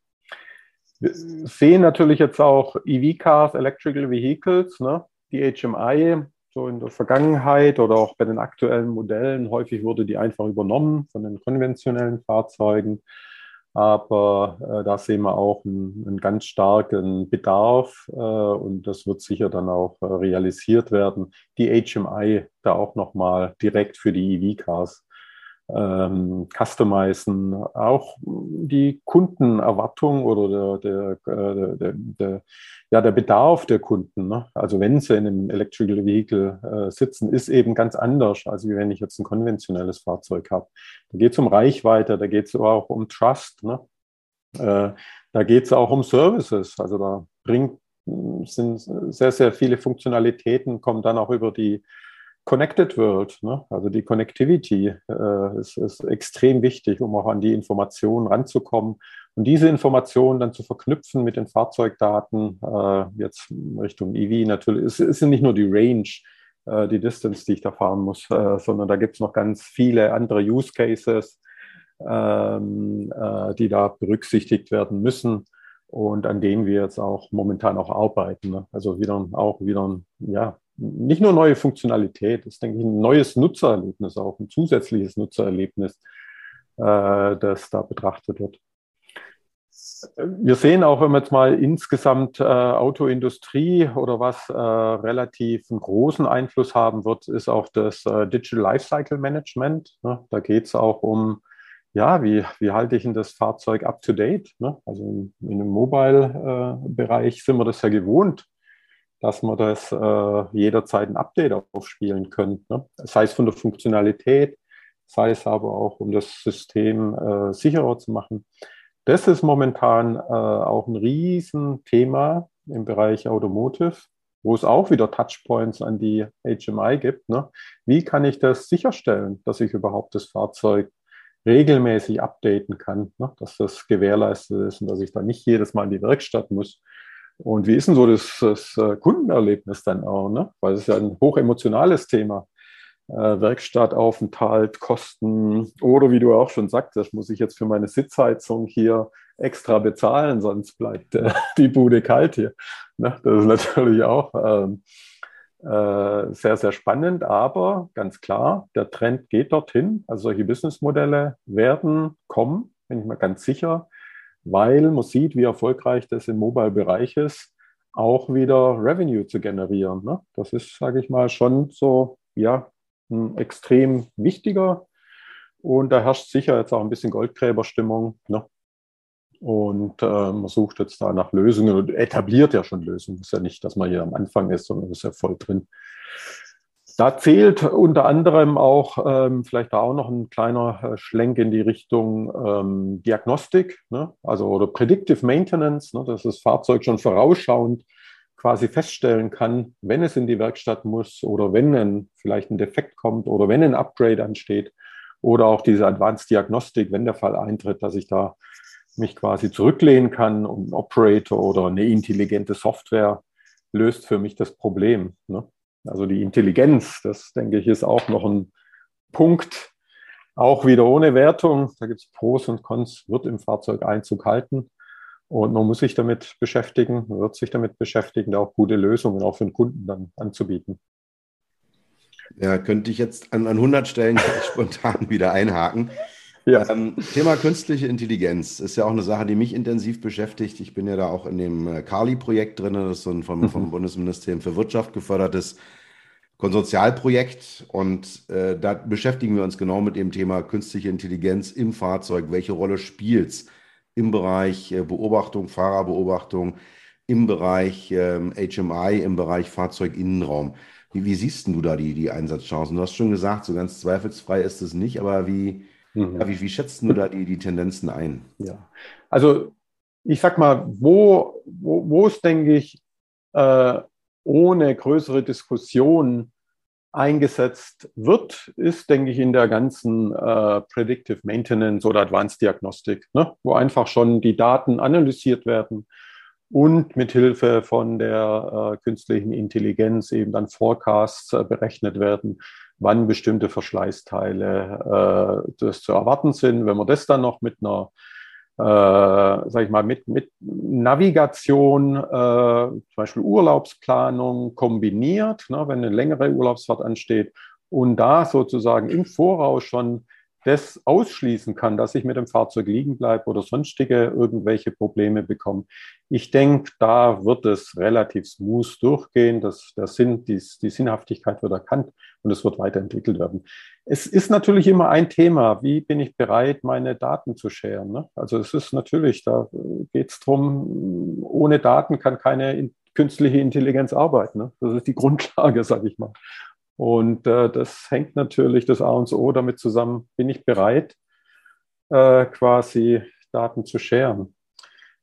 Wir sehen natürlich jetzt auch EV-Cars, Electrical Vehicles, ne? die HMI, so in der Vergangenheit oder auch bei den aktuellen Modellen. Häufig wurde die einfach übernommen von den konventionellen Fahrzeugen. Aber äh, da sehen wir auch einen, einen ganz starken Bedarf äh, und das wird sicher dann auch äh, realisiert werden. Die HMI da auch nochmal direkt für die EV-Cars ähm, customizen, auch die Kundenerwartung oder der, der, der, der, ja, der Bedarf der Kunden. Ne? Also wenn sie in einem Electrical Vehicle äh, sitzen, ist eben ganz anders, als wenn ich jetzt ein konventionelles Fahrzeug habe. Da geht es um Reichweite, da geht es auch um Trust. Ne? Äh, da geht es auch um Services. Also da bringt, sind sehr, sehr viele Funktionalitäten, kommen dann auch über die Connected World, ne? also die Connectivity äh, ist, ist, extrem wichtig, um auch an die Informationen ranzukommen und diese Informationen dann zu verknüpfen mit den Fahrzeugdaten, äh, jetzt Richtung EV natürlich, es ist nicht nur die Range, äh, die Distance, die ich da fahren muss, äh, sondern da gibt es noch ganz viele andere Use Cases, ähm, äh, die da berücksichtigt werden müssen und an denen wir jetzt auch momentan auch arbeiten. Ne? Also wieder auch wieder ja, nicht nur neue Funktionalität, ist, denke ich, ein neues Nutzererlebnis auch, ein zusätzliches Nutzererlebnis, äh, das da betrachtet wird. Wir sehen auch, wenn wir jetzt mal insgesamt äh, Autoindustrie oder was äh, relativ einen großen Einfluss haben wird, ist auch das äh, Digital Lifecycle Management. Ne? Da geht es auch um, ja, wie, wie halte ich denn das Fahrzeug up to date? Ne? Also in, in dem Mobile-Bereich sind wir das ja gewohnt, dass man das äh, jederzeit ein Update aufspielen können. Ne? Sei es von der Funktionalität, sei es aber auch, um das System äh, sicherer zu machen. Das ist momentan äh, auch ein Riesenthema im Bereich Automotive, wo es auch wieder Touchpoints an die HMI gibt. Ne? Wie kann ich das sicherstellen, dass ich überhaupt das Fahrzeug regelmäßig updaten kann, ne? dass das gewährleistet ist und dass ich da nicht jedes Mal in die Werkstatt muss, und wie ist denn so das, das äh, Kundenerlebnis dann auch? Ne? Weil es ist ja ein hochemotionales Thema. Äh, Werkstattaufenthalt, Kosten oder wie du auch schon sagtest, muss ich jetzt für meine Sitzheizung hier extra bezahlen, sonst bleibt äh, die Bude kalt hier. Ne? Das ist natürlich auch ähm, äh, sehr, sehr spannend, aber ganz klar, der Trend geht dorthin. Also solche Businessmodelle werden kommen, bin ich mir ganz sicher weil man sieht, wie erfolgreich das im Mobile-Bereich ist, auch wieder Revenue zu generieren. Ne? Das ist, sage ich mal, schon so, ja, ein extrem wichtiger und da herrscht sicher jetzt auch ein bisschen Goldgräberstimmung. Ne? Und äh, man sucht jetzt da nach Lösungen und etabliert ja schon Lösungen. Es ist ja nicht, dass man hier am Anfang ist, sondern ist ja voll drin. Da zählt unter anderem auch ähm, vielleicht da auch noch ein kleiner äh, Schlenk in die Richtung ähm, Diagnostik, ne? also oder Predictive Maintenance, ne? dass das Fahrzeug schon vorausschauend quasi feststellen kann, wenn es in die Werkstatt muss oder wenn ein, vielleicht ein Defekt kommt oder wenn ein Upgrade ansteht oder auch diese Advanced Diagnostik, wenn der Fall eintritt, dass ich da mich quasi zurücklehnen kann und ein Operator oder eine intelligente Software löst für mich das Problem. Ne? Also die Intelligenz, das denke ich, ist auch noch ein Punkt, auch wieder ohne Wertung. Da gibt es Pros und Cons, wird im Fahrzeug Einzug halten. Und man muss sich damit beschäftigen, man wird sich damit beschäftigen, da auch gute Lösungen auch für den Kunden dann anzubieten. Ja, könnte ich jetzt an, an 100 Stellen spontan wieder einhaken. Ja. Ähm, Thema künstliche Intelligenz ist ja auch eine Sache, die mich intensiv beschäftigt. Ich bin ja da auch in dem äh, Kali-Projekt drin, das ist so ein vom, mhm. vom Bundesministerium für Wirtschaft gefördertes Konsortialprojekt. Und äh, da beschäftigen wir uns genau mit dem Thema künstliche Intelligenz im Fahrzeug. Welche Rolle spielt es im Bereich äh, Beobachtung, Fahrerbeobachtung, im Bereich ähm, HMI, im Bereich Fahrzeuginnenraum? Wie, wie siehst du da die, die Einsatzchancen? Du hast schon gesagt, so ganz zweifelsfrei ist es nicht, aber wie, Mhm. Ja, wie, wie schätzt du da die, die Tendenzen ein? Ja, also ich sag mal, wo, wo, wo es, denke ich, äh, ohne größere Diskussion eingesetzt wird, ist, denke ich, in der ganzen äh, Predictive Maintenance oder Advanced Diagnostik, ne? wo einfach schon die Daten analysiert werden und mit Hilfe von der äh, künstlichen Intelligenz eben dann Forecasts äh, berechnet werden, wann bestimmte Verschleißteile äh, das zu erwarten sind. Wenn man das dann noch mit einer äh, sag ich mal, mit, mit Navigation, äh, zum Beispiel Urlaubsplanung kombiniert, ne, wenn eine längere Urlaubsfahrt ansteht und da sozusagen im Voraus schon das ausschließen kann, dass ich mit dem Fahrzeug liegen bleibe oder sonstige irgendwelche Probleme bekomme. Ich denke, da wird es relativ smooth durchgehen. Das, der Sinn, die, die Sinnhaftigkeit wird erkannt und es wird weiterentwickelt werden. Es ist natürlich immer ein Thema, wie bin ich bereit, meine Daten zu scheren. Ne? Also es ist natürlich, da geht es darum, ohne Daten kann keine künstliche Intelligenz arbeiten. Ne? Das ist die Grundlage, sage ich mal. Und äh, das hängt natürlich das A und O damit zusammen, bin ich bereit, äh, quasi Daten zu scheren.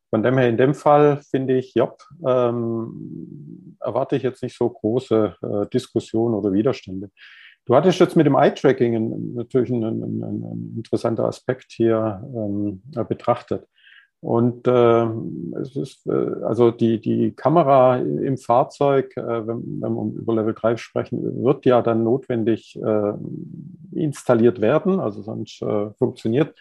Von dem her, in dem Fall finde ich, ja, ähm, erwarte ich jetzt nicht so große äh, Diskussionen oder Widerstände. Du hattest jetzt mit dem Eye-Tracking natürlich einen, einen, einen interessanter Aspekt hier ähm, betrachtet. Und äh, es ist, äh, also die, die Kamera im Fahrzeug, äh, wenn, wenn wir über Level 3 sprechen, wird ja dann notwendig äh, installiert werden, also sonst äh, funktioniert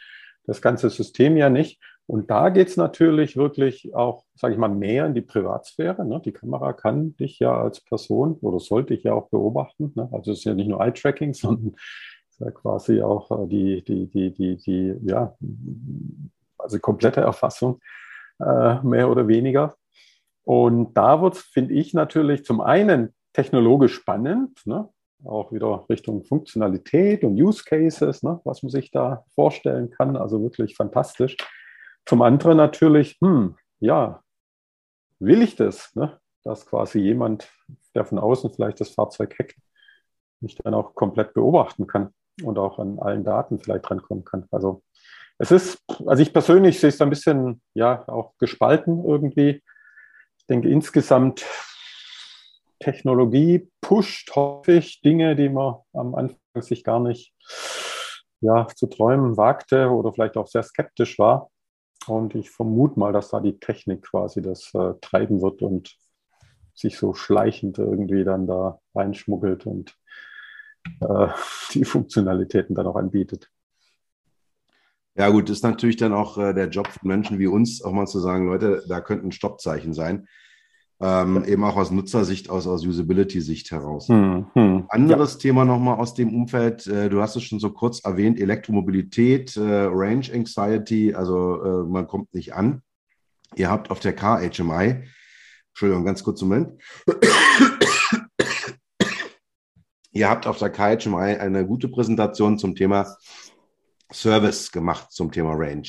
das ganze System ja nicht. Und da geht es natürlich wirklich auch, sage ich mal, mehr in die Privatsphäre. Ne? Die Kamera kann dich ja als Person oder sollte ich ja auch beobachten. Ne? Also es ist ja nicht nur Eye-Tracking, sondern ja quasi auch äh, die, die, die, die, die, ja, also komplette Erfassung, äh, mehr oder weniger. Und da wird es, finde ich, natürlich zum einen technologisch spannend, ne? auch wieder Richtung Funktionalität und Use Cases, ne? was man sich da vorstellen kann, also wirklich fantastisch. Zum anderen natürlich, hm, ja, will ich das, ne? dass quasi jemand, der von außen vielleicht das Fahrzeug hackt, mich dann auch komplett beobachten kann und auch an allen Daten vielleicht drankommen kann. Also es ist, also ich persönlich sehe es ein bisschen, ja, auch gespalten irgendwie. Ich denke insgesamt, Technologie pusht häufig Dinge, die man am Anfang sich gar nicht ja, zu träumen wagte oder vielleicht auch sehr skeptisch war. Und ich vermute mal, dass da die Technik quasi das äh, treiben wird und sich so schleichend irgendwie dann da reinschmuggelt und äh, die Funktionalitäten dann auch anbietet. Ja, gut, ist natürlich dann auch äh, der Job von Menschen wie uns, auch mal zu sagen, Leute, da könnte ein Stoppzeichen sein. Ähm, eben auch aus Nutzersicht, aus, aus Usability-Sicht heraus. Hm, hm. Anderes ja. Thema nochmal aus dem Umfeld, äh, du hast es schon so kurz erwähnt, Elektromobilität, äh, Range Anxiety, also äh, man kommt nicht an. Ihr habt auf der Car HMI, Entschuldigung, ganz kurz Moment. Ihr habt auf der Car HMI eine gute Präsentation zum Thema Service gemacht zum Thema Range.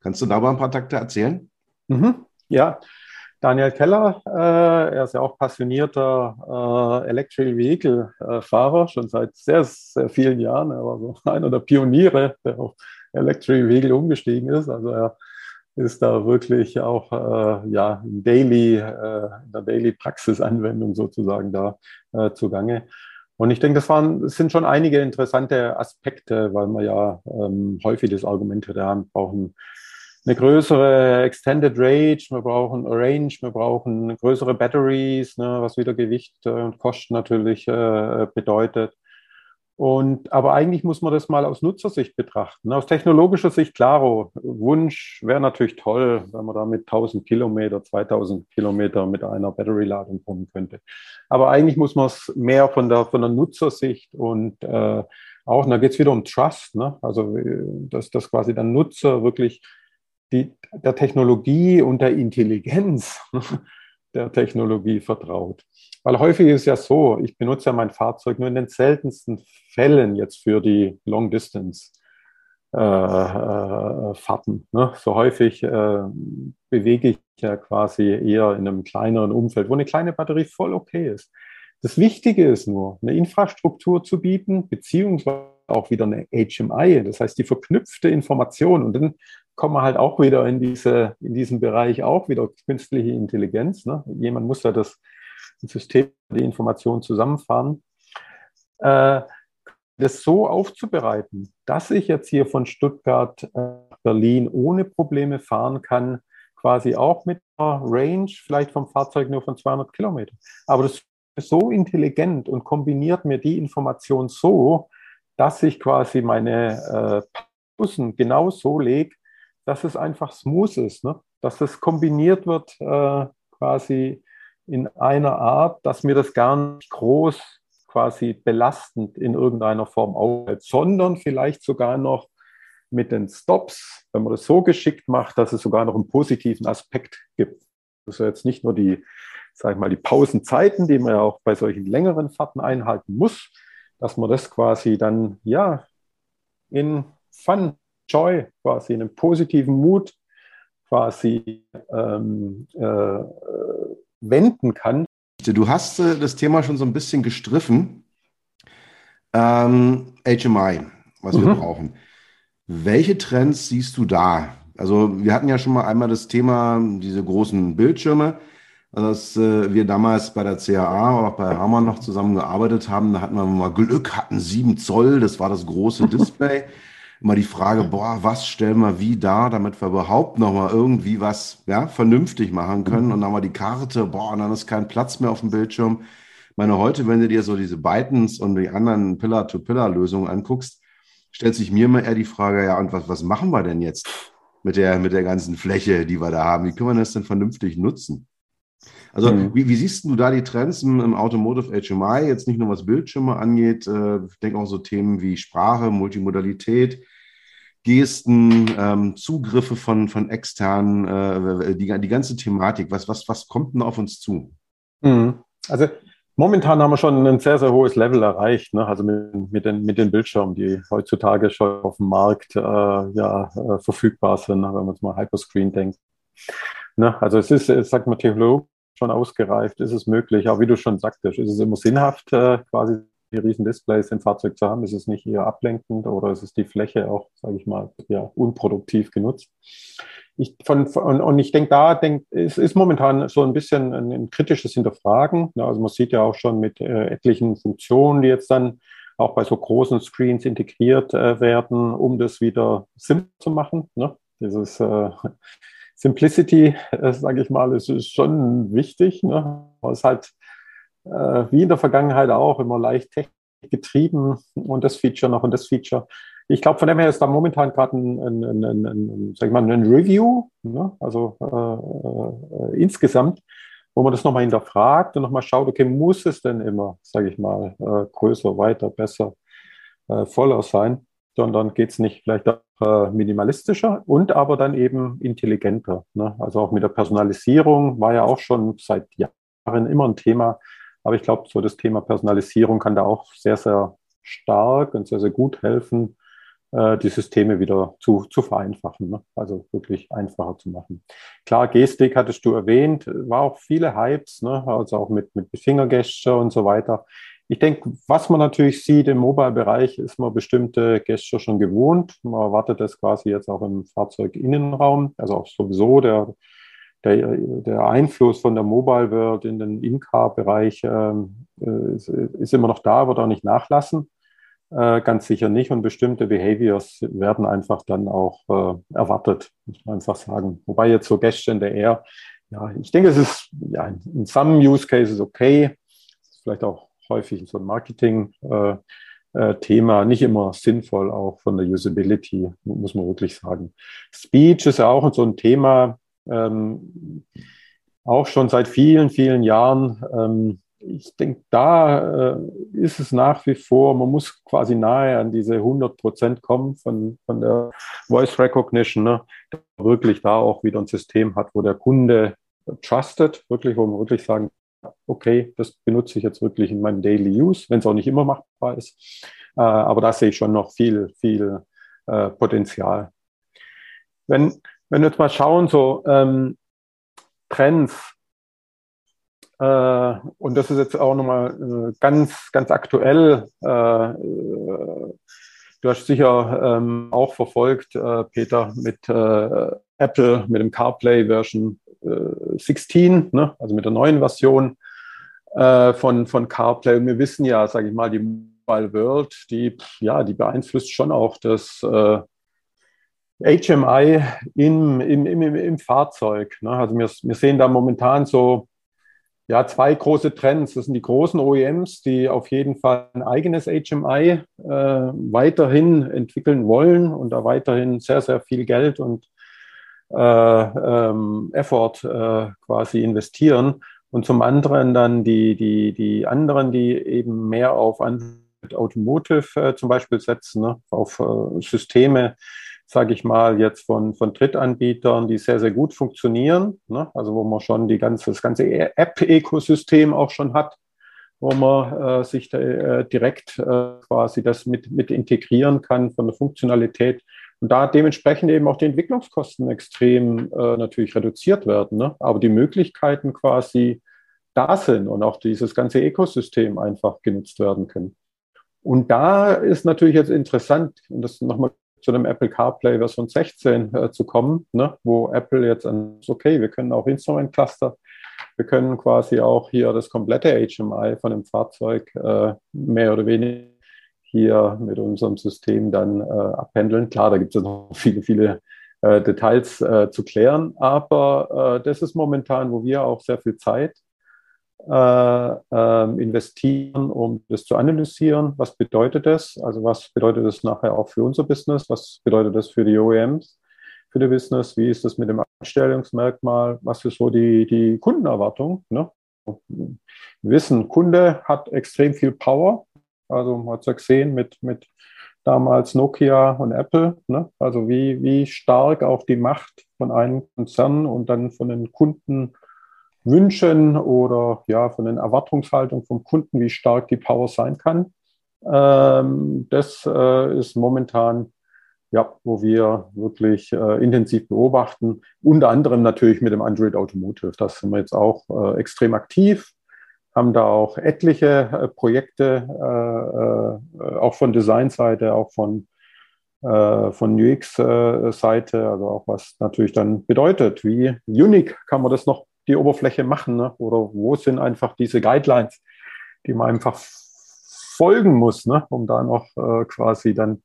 Kannst du da mal ein paar Takte erzählen? Mhm. Ja, Daniel Keller, äh, er ist ja auch passionierter äh, Electric Vehicle-Fahrer, schon seit sehr, sehr vielen Jahren. Er war so einer der Pioniere, der auf Electric Vehicle umgestiegen ist. Also er ist da wirklich auch äh, ja, in, Daily, äh, in der Daily-Praxisanwendung sozusagen da äh, zugange. Und ich denke, das, waren, das sind schon einige interessante Aspekte, weil man ja ähm, häufig das Argument ja, wir brauchen eine größere Extended Range, wir brauchen Range, wir brauchen größere Batteries, ne, was wieder Gewicht und Kosten natürlich äh, bedeutet. Und, aber eigentlich muss man das mal aus Nutzersicht betrachten. Aus technologischer Sicht, klaro, Wunsch wäre natürlich toll, wenn man da mit 1000 Kilometer, 2000 Kilometer mit einer Battery-Ladung kommen könnte. Aber eigentlich muss man es mehr von der, von der Nutzersicht und äh, auch, und da geht es wieder um Trust, ne? also dass, dass quasi der Nutzer wirklich die, der Technologie und der Intelligenz der Technologie vertraut. Weil häufig ist ja so, ich benutze ja mein Fahrzeug nur in den seltensten Fällen jetzt für die Long Distance äh, äh, Fahrten. Ne? So häufig äh, bewege ich ja quasi eher in einem kleineren Umfeld, wo eine kleine Batterie voll okay ist. Das Wichtige ist nur, eine Infrastruktur zu bieten, beziehungsweise auch wieder eine HMI, das heißt die verknüpfte Information. Und dann kommen wir halt auch wieder in, diese, in diesen Bereich auch wieder künstliche Intelligenz. Ne? Jemand muss ja das System, die Informationen zusammenfahren. äh, das so aufzubereiten, dass ich jetzt hier von Stuttgart nach äh, Berlin ohne Probleme fahren kann, quasi auch mit einer Range, vielleicht vom Fahrzeug nur von 200 Kilometern. Aber das ist so intelligent und kombiniert mir die Information so, dass ich quasi meine äh, Pausen genau so lege, dass es einfach smooth ist, ne? dass es kombiniert wird äh, quasi in einer Art, dass mir das gar nicht groß quasi belastend in irgendeiner Form auffällt, sondern vielleicht sogar noch mit den Stops, wenn man das so geschickt macht, dass es sogar noch einen positiven Aspekt gibt. Also jetzt nicht nur die, sag ich mal, die Pausenzeiten, die man ja auch bei solchen längeren Fahrten einhalten muss, dass man das quasi dann, ja, in Fun, Joy, quasi in einem positiven Mut quasi ähm, äh, wenden kann. Du hast äh, das Thema schon so ein bisschen gestriffen. Ähm, HMI, was mhm. wir brauchen. Welche Trends siehst du da? Also wir hatten ja schon mal einmal das Thema, diese großen Bildschirme, dass äh, wir damals bei der CAA, auch bei Hammer noch zusammengearbeitet haben. Da hatten wir mal Glück, hatten sieben Zoll, das war das große Display. Immer die Frage, boah, was stellen wir wie da, damit wir überhaupt noch mal irgendwie was ja, vernünftig machen können. Und dann mal die Karte, boah, und dann ist kein Platz mehr auf dem Bildschirm. Ich meine, heute, wenn du dir so diese Bytens und die anderen Pillar-to-Pillar-Lösungen anguckst, stellt sich mir mal eher die Frage, ja, und was, was machen wir denn jetzt mit der, mit der ganzen Fläche, die wir da haben? Wie können wir das denn vernünftig nutzen? Also, mhm. wie, wie, siehst du da die Trends im, im, Automotive HMI, jetzt nicht nur was Bildschirme angeht, äh, ich denke auch so Themen wie Sprache, Multimodalität, Gesten, ähm, Zugriffe von, von externen, äh, die, die ganze Thematik, was, was, was kommt denn auf uns zu? Mhm. Also Momentan haben wir schon ein sehr, sehr hohes Level erreicht, ne? also mit, mit, den, mit den Bildschirmen, die heutzutage schon auf dem Markt äh, ja, äh, verfügbar sind, ne? wenn man jetzt mal Hyperscreen denkt. Ne? Also es ist, sagt man, technologisch schon ausgereift, ist es möglich, aber wie du schon sagtest, ist es immer sinnhaft, äh, quasi die riesen Displays im Fahrzeug zu haben? Ist es nicht eher ablenkend oder ist es die Fläche auch, sage ich mal, ja, unproduktiv genutzt? ich von, von, und ich denke, da denk, es ist momentan so ein bisschen ein, ein kritisches Hinterfragen. Ja, also man sieht ja auch schon mit äh, etlichen Funktionen, die jetzt dann auch bei so großen Screens integriert äh, werden, um das wieder simpel zu machen. Ne? Dieses äh, Simplicity, äh, sage ich mal, ist, ist schon wichtig. Ne? Es ist halt äh, wie in der Vergangenheit auch immer leicht technisch getrieben und das Feature noch und das Feature. Ich glaube, von dem her ist da momentan gerade ein, ein, ein, ein, ein, sag ich mal, ein Review, ne? also äh, äh, insgesamt, wo man das nochmal hinterfragt und nochmal schaut, okay, muss es denn immer, sage ich mal, äh, größer, weiter, besser, äh, voller sein, sondern geht es nicht vielleicht auch äh, minimalistischer und aber dann eben intelligenter. Ne? Also auch mit der Personalisierung war ja auch schon seit Jahren immer ein Thema, aber ich glaube, so das Thema Personalisierung kann da auch sehr, sehr stark und sehr, sehr gut helfen, äh, die Systeme wieder zu, zu vereinfachen, ne? also wirklich einfacher zu machen. Klar, Gestik hattest du erwähnt, war auch viele Hypes, ne? also auch mit, mit Fingergesture und so weiter. Ich denke, was man natürlich sieht im Mobile-Bereich, ist man bestimmte Gesture schon gewohnt. Man erwartet das quasi jetzt auch im Fahrzeuginnenraum, also auch sowieso der, der, der Einfluss von der Mobile World in den In-Car-Bereich ähm, äh, ist, ist, immer noch da, wird auch nicht nachlassen. Äh, ganz sicher nicht. Und bestimmte Behaviors werden einfach dann auch äh, erwartet, muss man einfach sagen. Wobei jetzt so Gäste in der Air, ja, ich denke, es ist ja, in some Use Cases okay. Vielleicht auch häufig so ein Marketing-Thema, äh, äh nicht immer sinnvoll, auch von der Usability, muss man wirklich sagen. Speech ist ja auch so ein Thema, ähm, auch schon seit vielen, vielen Jahren. Ähm, ich denke, da äh, ist es nach wie vor, man muss quasi nahe an diese 100 Prozent kommen von, von der Voice Recognition, ne? wirklich da auch wieder ein System hat, wo der Kunde trusted, wirklich, wo man wirklich sagen, okay, das benutze ich jetzt wirklich in meinem Daily Use, wenn es auch nicht immer machbar ist. Äh, aber da sehe ich schon noch viel, viel äh, Potenzial. Wenn, wenn wir jetzt mal schauen, so ähm, Trends, äh, und das ist jetzt auch nochmal äh, ganz, ganz aktuell. Äh, du hast sicher ähm, auch verfolgt, Peter, mit Apple, mit dem CarPlay Version 16, ne? also mit der neuen Version von, von CarPlay. Und wir wissen ja, sage ich mal, die Mobile World, die, ja, die beeinflusst schon auch das äh, HMI im, im, im, im Fahrzeug. Ne? Also wir, wir sehen da momentan so ja, zwei große Trends. Das sind die großen OEMs, die auf jeden Fall ein eigenes HMI äh, weiterhin entwickeln wollen und da weiterhin sehr, sehr viel Geld und äh, ähm, Effort äh, quasi investieren. Und zum anderen dann die, die, die anderen, die eben mehr auf Automotive äh, zum Beispiel setzen, ne? auf äh, Systeme, sage ich mal, jetzt von, von Drittanbietern, die sehr, sehr gut funktionieren. Ne? Also wo man schon die ganze, das ganze App-Ökosystem auch schon hat, wo man äh, sich da, äh, direkt äh, quasi das mit, mit integrieren kann von der Funktionalität. Und da dementsprechend eben auch die Entwicklungskosten extrem äh, natürlich reduziert werden. Ne? Aber die Möglichkeiten quasi da sind und auch dieses ganze Ökosystem einfach genutzt werden können. Und da ist natürlich jetzt interessant, und das nochmal zu dem Apple CarPlay Version 16 äh, zu kommen, ne, wo Apple jetzt an, okay, wir können auch Instrument Cluster, wir können quasi auch hier das komplette HMI von dem Fahrzeug äh, mehr oder weniger hier mit unserem System dann äh, abhandeln. Klar, da gibt es noch viele, viele äh, Details äh, zu klären, aber äh, das ist momentan, wo wir auch sehr viel Zeit äh, ähm, investieren, um das zu analysieren. Was bedeutet das? Also was bedeutet das nachher auch für unser Business? Was bedeutet das für die OEMs, für die Business? Wie ist das mit dem Einstellungsmerkmal? Was ist so die, die Kundenerwartung? Ne? Wissen, Kunde hat extrem viel Power. Also man hat es ja gesehen mit, mit damals Nokia und Apple. Ne? Also wie, wie stark auch die Macht von einem Konzern und dann von den Kunden Wünschen oder ja, von den Erwartungshaltungen vom Kunden, wie stark die Power sein kann. Ähm, das äh, ist momentan, ja, wo wir wirklich äh, intensiv beobachten. Unter anderem natürlich mit dem Android Automotive. Das sind wir jetzt auch äh, extrem aktiv, haben da auch etliche äh, Projekte, äh, äh, auch von Designseite, auch von von UX-Seite, also auch was natürlich dann bedeutet, wie unique kann man das noch die Oberfläche machen? Ne? Oder wo sind einfach diese Guidelines, die man einfach folgen muss, ne? um da noch quasi dann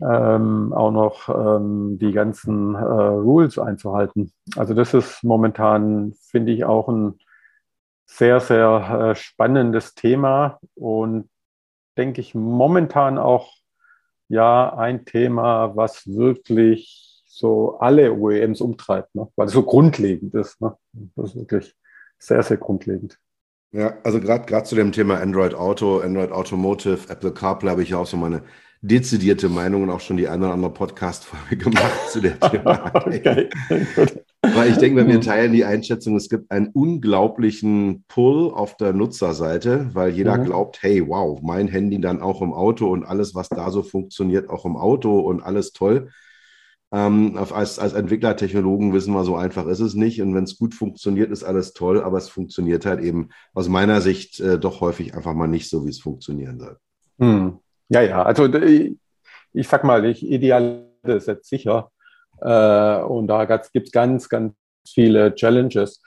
ähm, auch noch ähm, die ganzen äh, Rules einzuhalten. Also das ist momentan, finde ich, auch ein sehr, sehr äh, spannendes Thema und denke ich momentan auch ja ein Thema, was wirklich so alle OEMs umtreibt, ne? weil es so grundlegend ist. Ne? Das ist wirklich sehr, sehr grundlegend. Ja, also gerade zu dem Thema Android Auto, Android Automotive, Apple CarPlay habe ich ja auch so meine dezidierte Meinung und auch schon die eine oder andere Podcast-Folge gemacht zu der Thematik. okay. Weil ich denke, wir teilen die Einschätzung, es gibt einen unglaublichen Pull auf der Nutzerseite, weil jeder mhm. glaubt, hey, wow, mein Handy dann auch im Auto und alles, was da so funktioniert, auch im Auto und alles toll. Ähm, als, als Entwickler, Technologen wissen wir, so einfach ist es nicht. Und wenn es gut funktioniert, ist alles toll, aber es funktioniert halt eben aus meiner Sicht äh, doch häufig einfach mal nicht so, wie es funktionieren soll. Hm. Ja, ja, also ich, ich sag mal, ich ideal das jetzt sicher. Äh, und da gibt es ganz, ganz viele Challenges.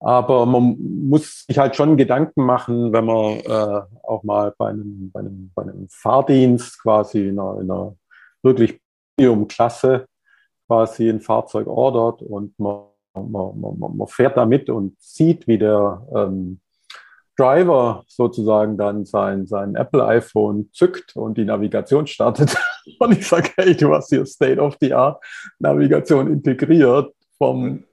Aber man muss sich halt schon Gedanken machen, wenn man äh, auch mal bei einem, bei, einem, bei einem Fahrdienst quasi in einer, in einer wirklich Premium-Klasse quasi ein Fahrzeug ordert und man, man, man, man fährt damit und sieht, wie der ähm, Driver sozusagen dann sein, sein Apple iPhone zückt und die Navigation startet. Und ich sage, hey, du hast hier State-of-the-Art Navigation integriert vom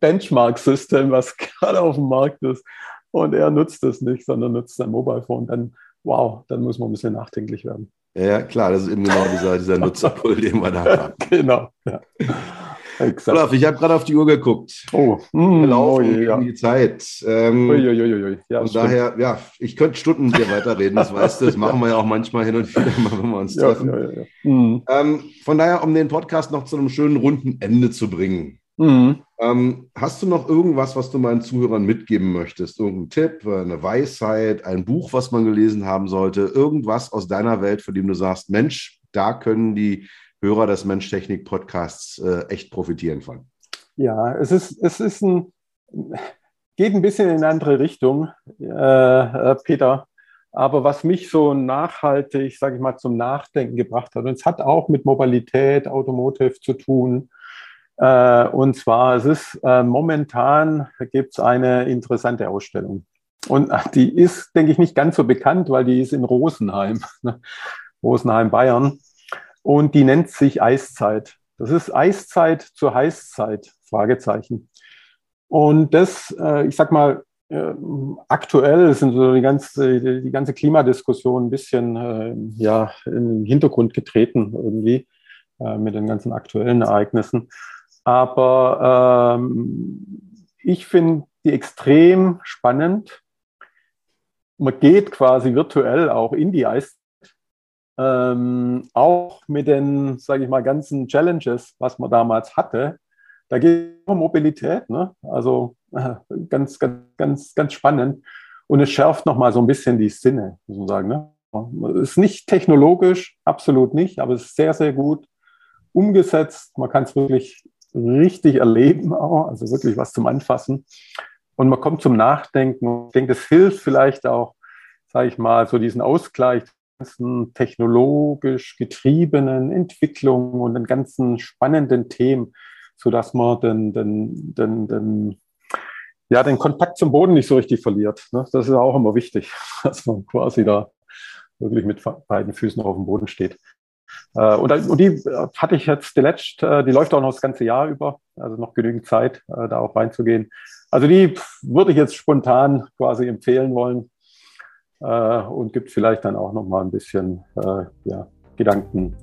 Benchmark-System, was gerade auf dem Markt ist. Und er nutzt es nicht, sondern nutzt sein Mobile Phone. Dann, wow, dann muss man ein bisschen nachdenklich werden. Ja, klar, das ist eben genau dieser, dieser Nutzerpull, den wir da haben. genau, ja. Exakt. Olaf, ich habe gerade auf die Uhr geguckt. Oh, mm, laufen oh, ja. die Zeit. Ähm, ui, ui, ui, ja, von daher, ja, ich könnte Stunden mit dir weiterreden, das weißt du. Das machen wir ja auch manchmal hin und wieder, wenn wir uns treffen. Ja, mhm. ähm, von daher, um den Podcast noch zu einem schönen runden Ende zu bringen. Mhm. Ähm, hast du noch irgendwas, was du meinen Zuhörern mitgeben möchtest? Irgendein Tipp, eine Weisheit, ein Buch, was man gelesen haben sollte? Irgendwas aus deiner Welt, von dem du sagst, Mensch, da können die Hörer des Mensch-Technik-Podcasts äh, echt profitieren von? Ja, es ist, es ist ein, geht ein bisschen in eine andere Richtung, äh, äh Peter. Aber was mich so nachhaltig, sage ich mal, zum Nachdenken gebracht hat, und es hat auch mit Mobilität, Automotive zu tun. Äh, und zwar, es ist äh, momentan gibt es eine interessante Ausstellung. Und die ist, denke ich, nicht ganz so bekannt, weil die ist in Rosenheim, ne? Rosenheim, Bayern. Und die nennt sich Eiszeit. Das ist Eiszeit zur Heißzeit, Fragezeichen. Und das, äh, ich sag mal, äh, aktuell sind so die ganze, die ganze Klimadiskussion ein bisschen äh, ja, in den Hintergrund getreten irgendwie mit den ganzen aktuellen Ereignissen. Aber ähm, ich finde die extrem spannend. Man geht quasi virtuell auch in die Eiszeit ähm, auch mit den, sage ich mal, ganzen Challenges, was man damals hatte, da geht es um Mobilität, ne? also äh, ganz, ganz, ganz, ganz spannend. Und es schärft nochmal so ein bisschen die Sinne, muss man sagen. Ne? Ist nicht technologisch, absolut nicht, aber es ist sehr, sehr gut umgesetzt. Man kann es wirklich richtig erleben, auch, also wirklich was zum Anfassen. Und man kommt zum Nachdenken. Ich denke, das hilft vielleicht auch, sage ich mal, so diesen Ausgleich ganzen technologisch getriebenen Entwicklungen und den ganzen spannenden Themen, sodass man den, den, den, den, ja, den Kontakt zum Boden nicht so richtig verliert. Ne? Das ist auch immer wichtig, dass man quasi da wirklich mit beiden Füßen auf dem Boden steht. Äh, und, die äh, hatte ich jetzt die letzte, äh, die läuft auch noch das ganze Jahr über, also noch genügend Zeit, da auch reinzugehen. Also die würde ich jetzt spontan quasi empfehlen wollen und gibt vielleicht dann auch noch mal ein bisschen äh, ja, Gedankenfutter,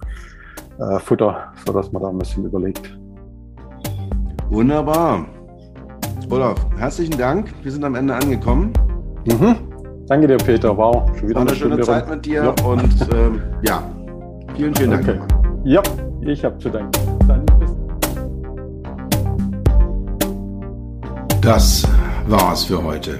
äh, sodass man da ein bisschen überlegt. Wunderbar. Olaf, herzlichen Dank. Wir sind am Ende angekommen. Mhm. Danke dir, Peter. Wow, schon wieder eine, eine schöne Zeit rum. mit dir ja. und ähm, ja, vielen, vielen Dank. Okay. Ja, ich habe zu danken. Dann bis das war's für heute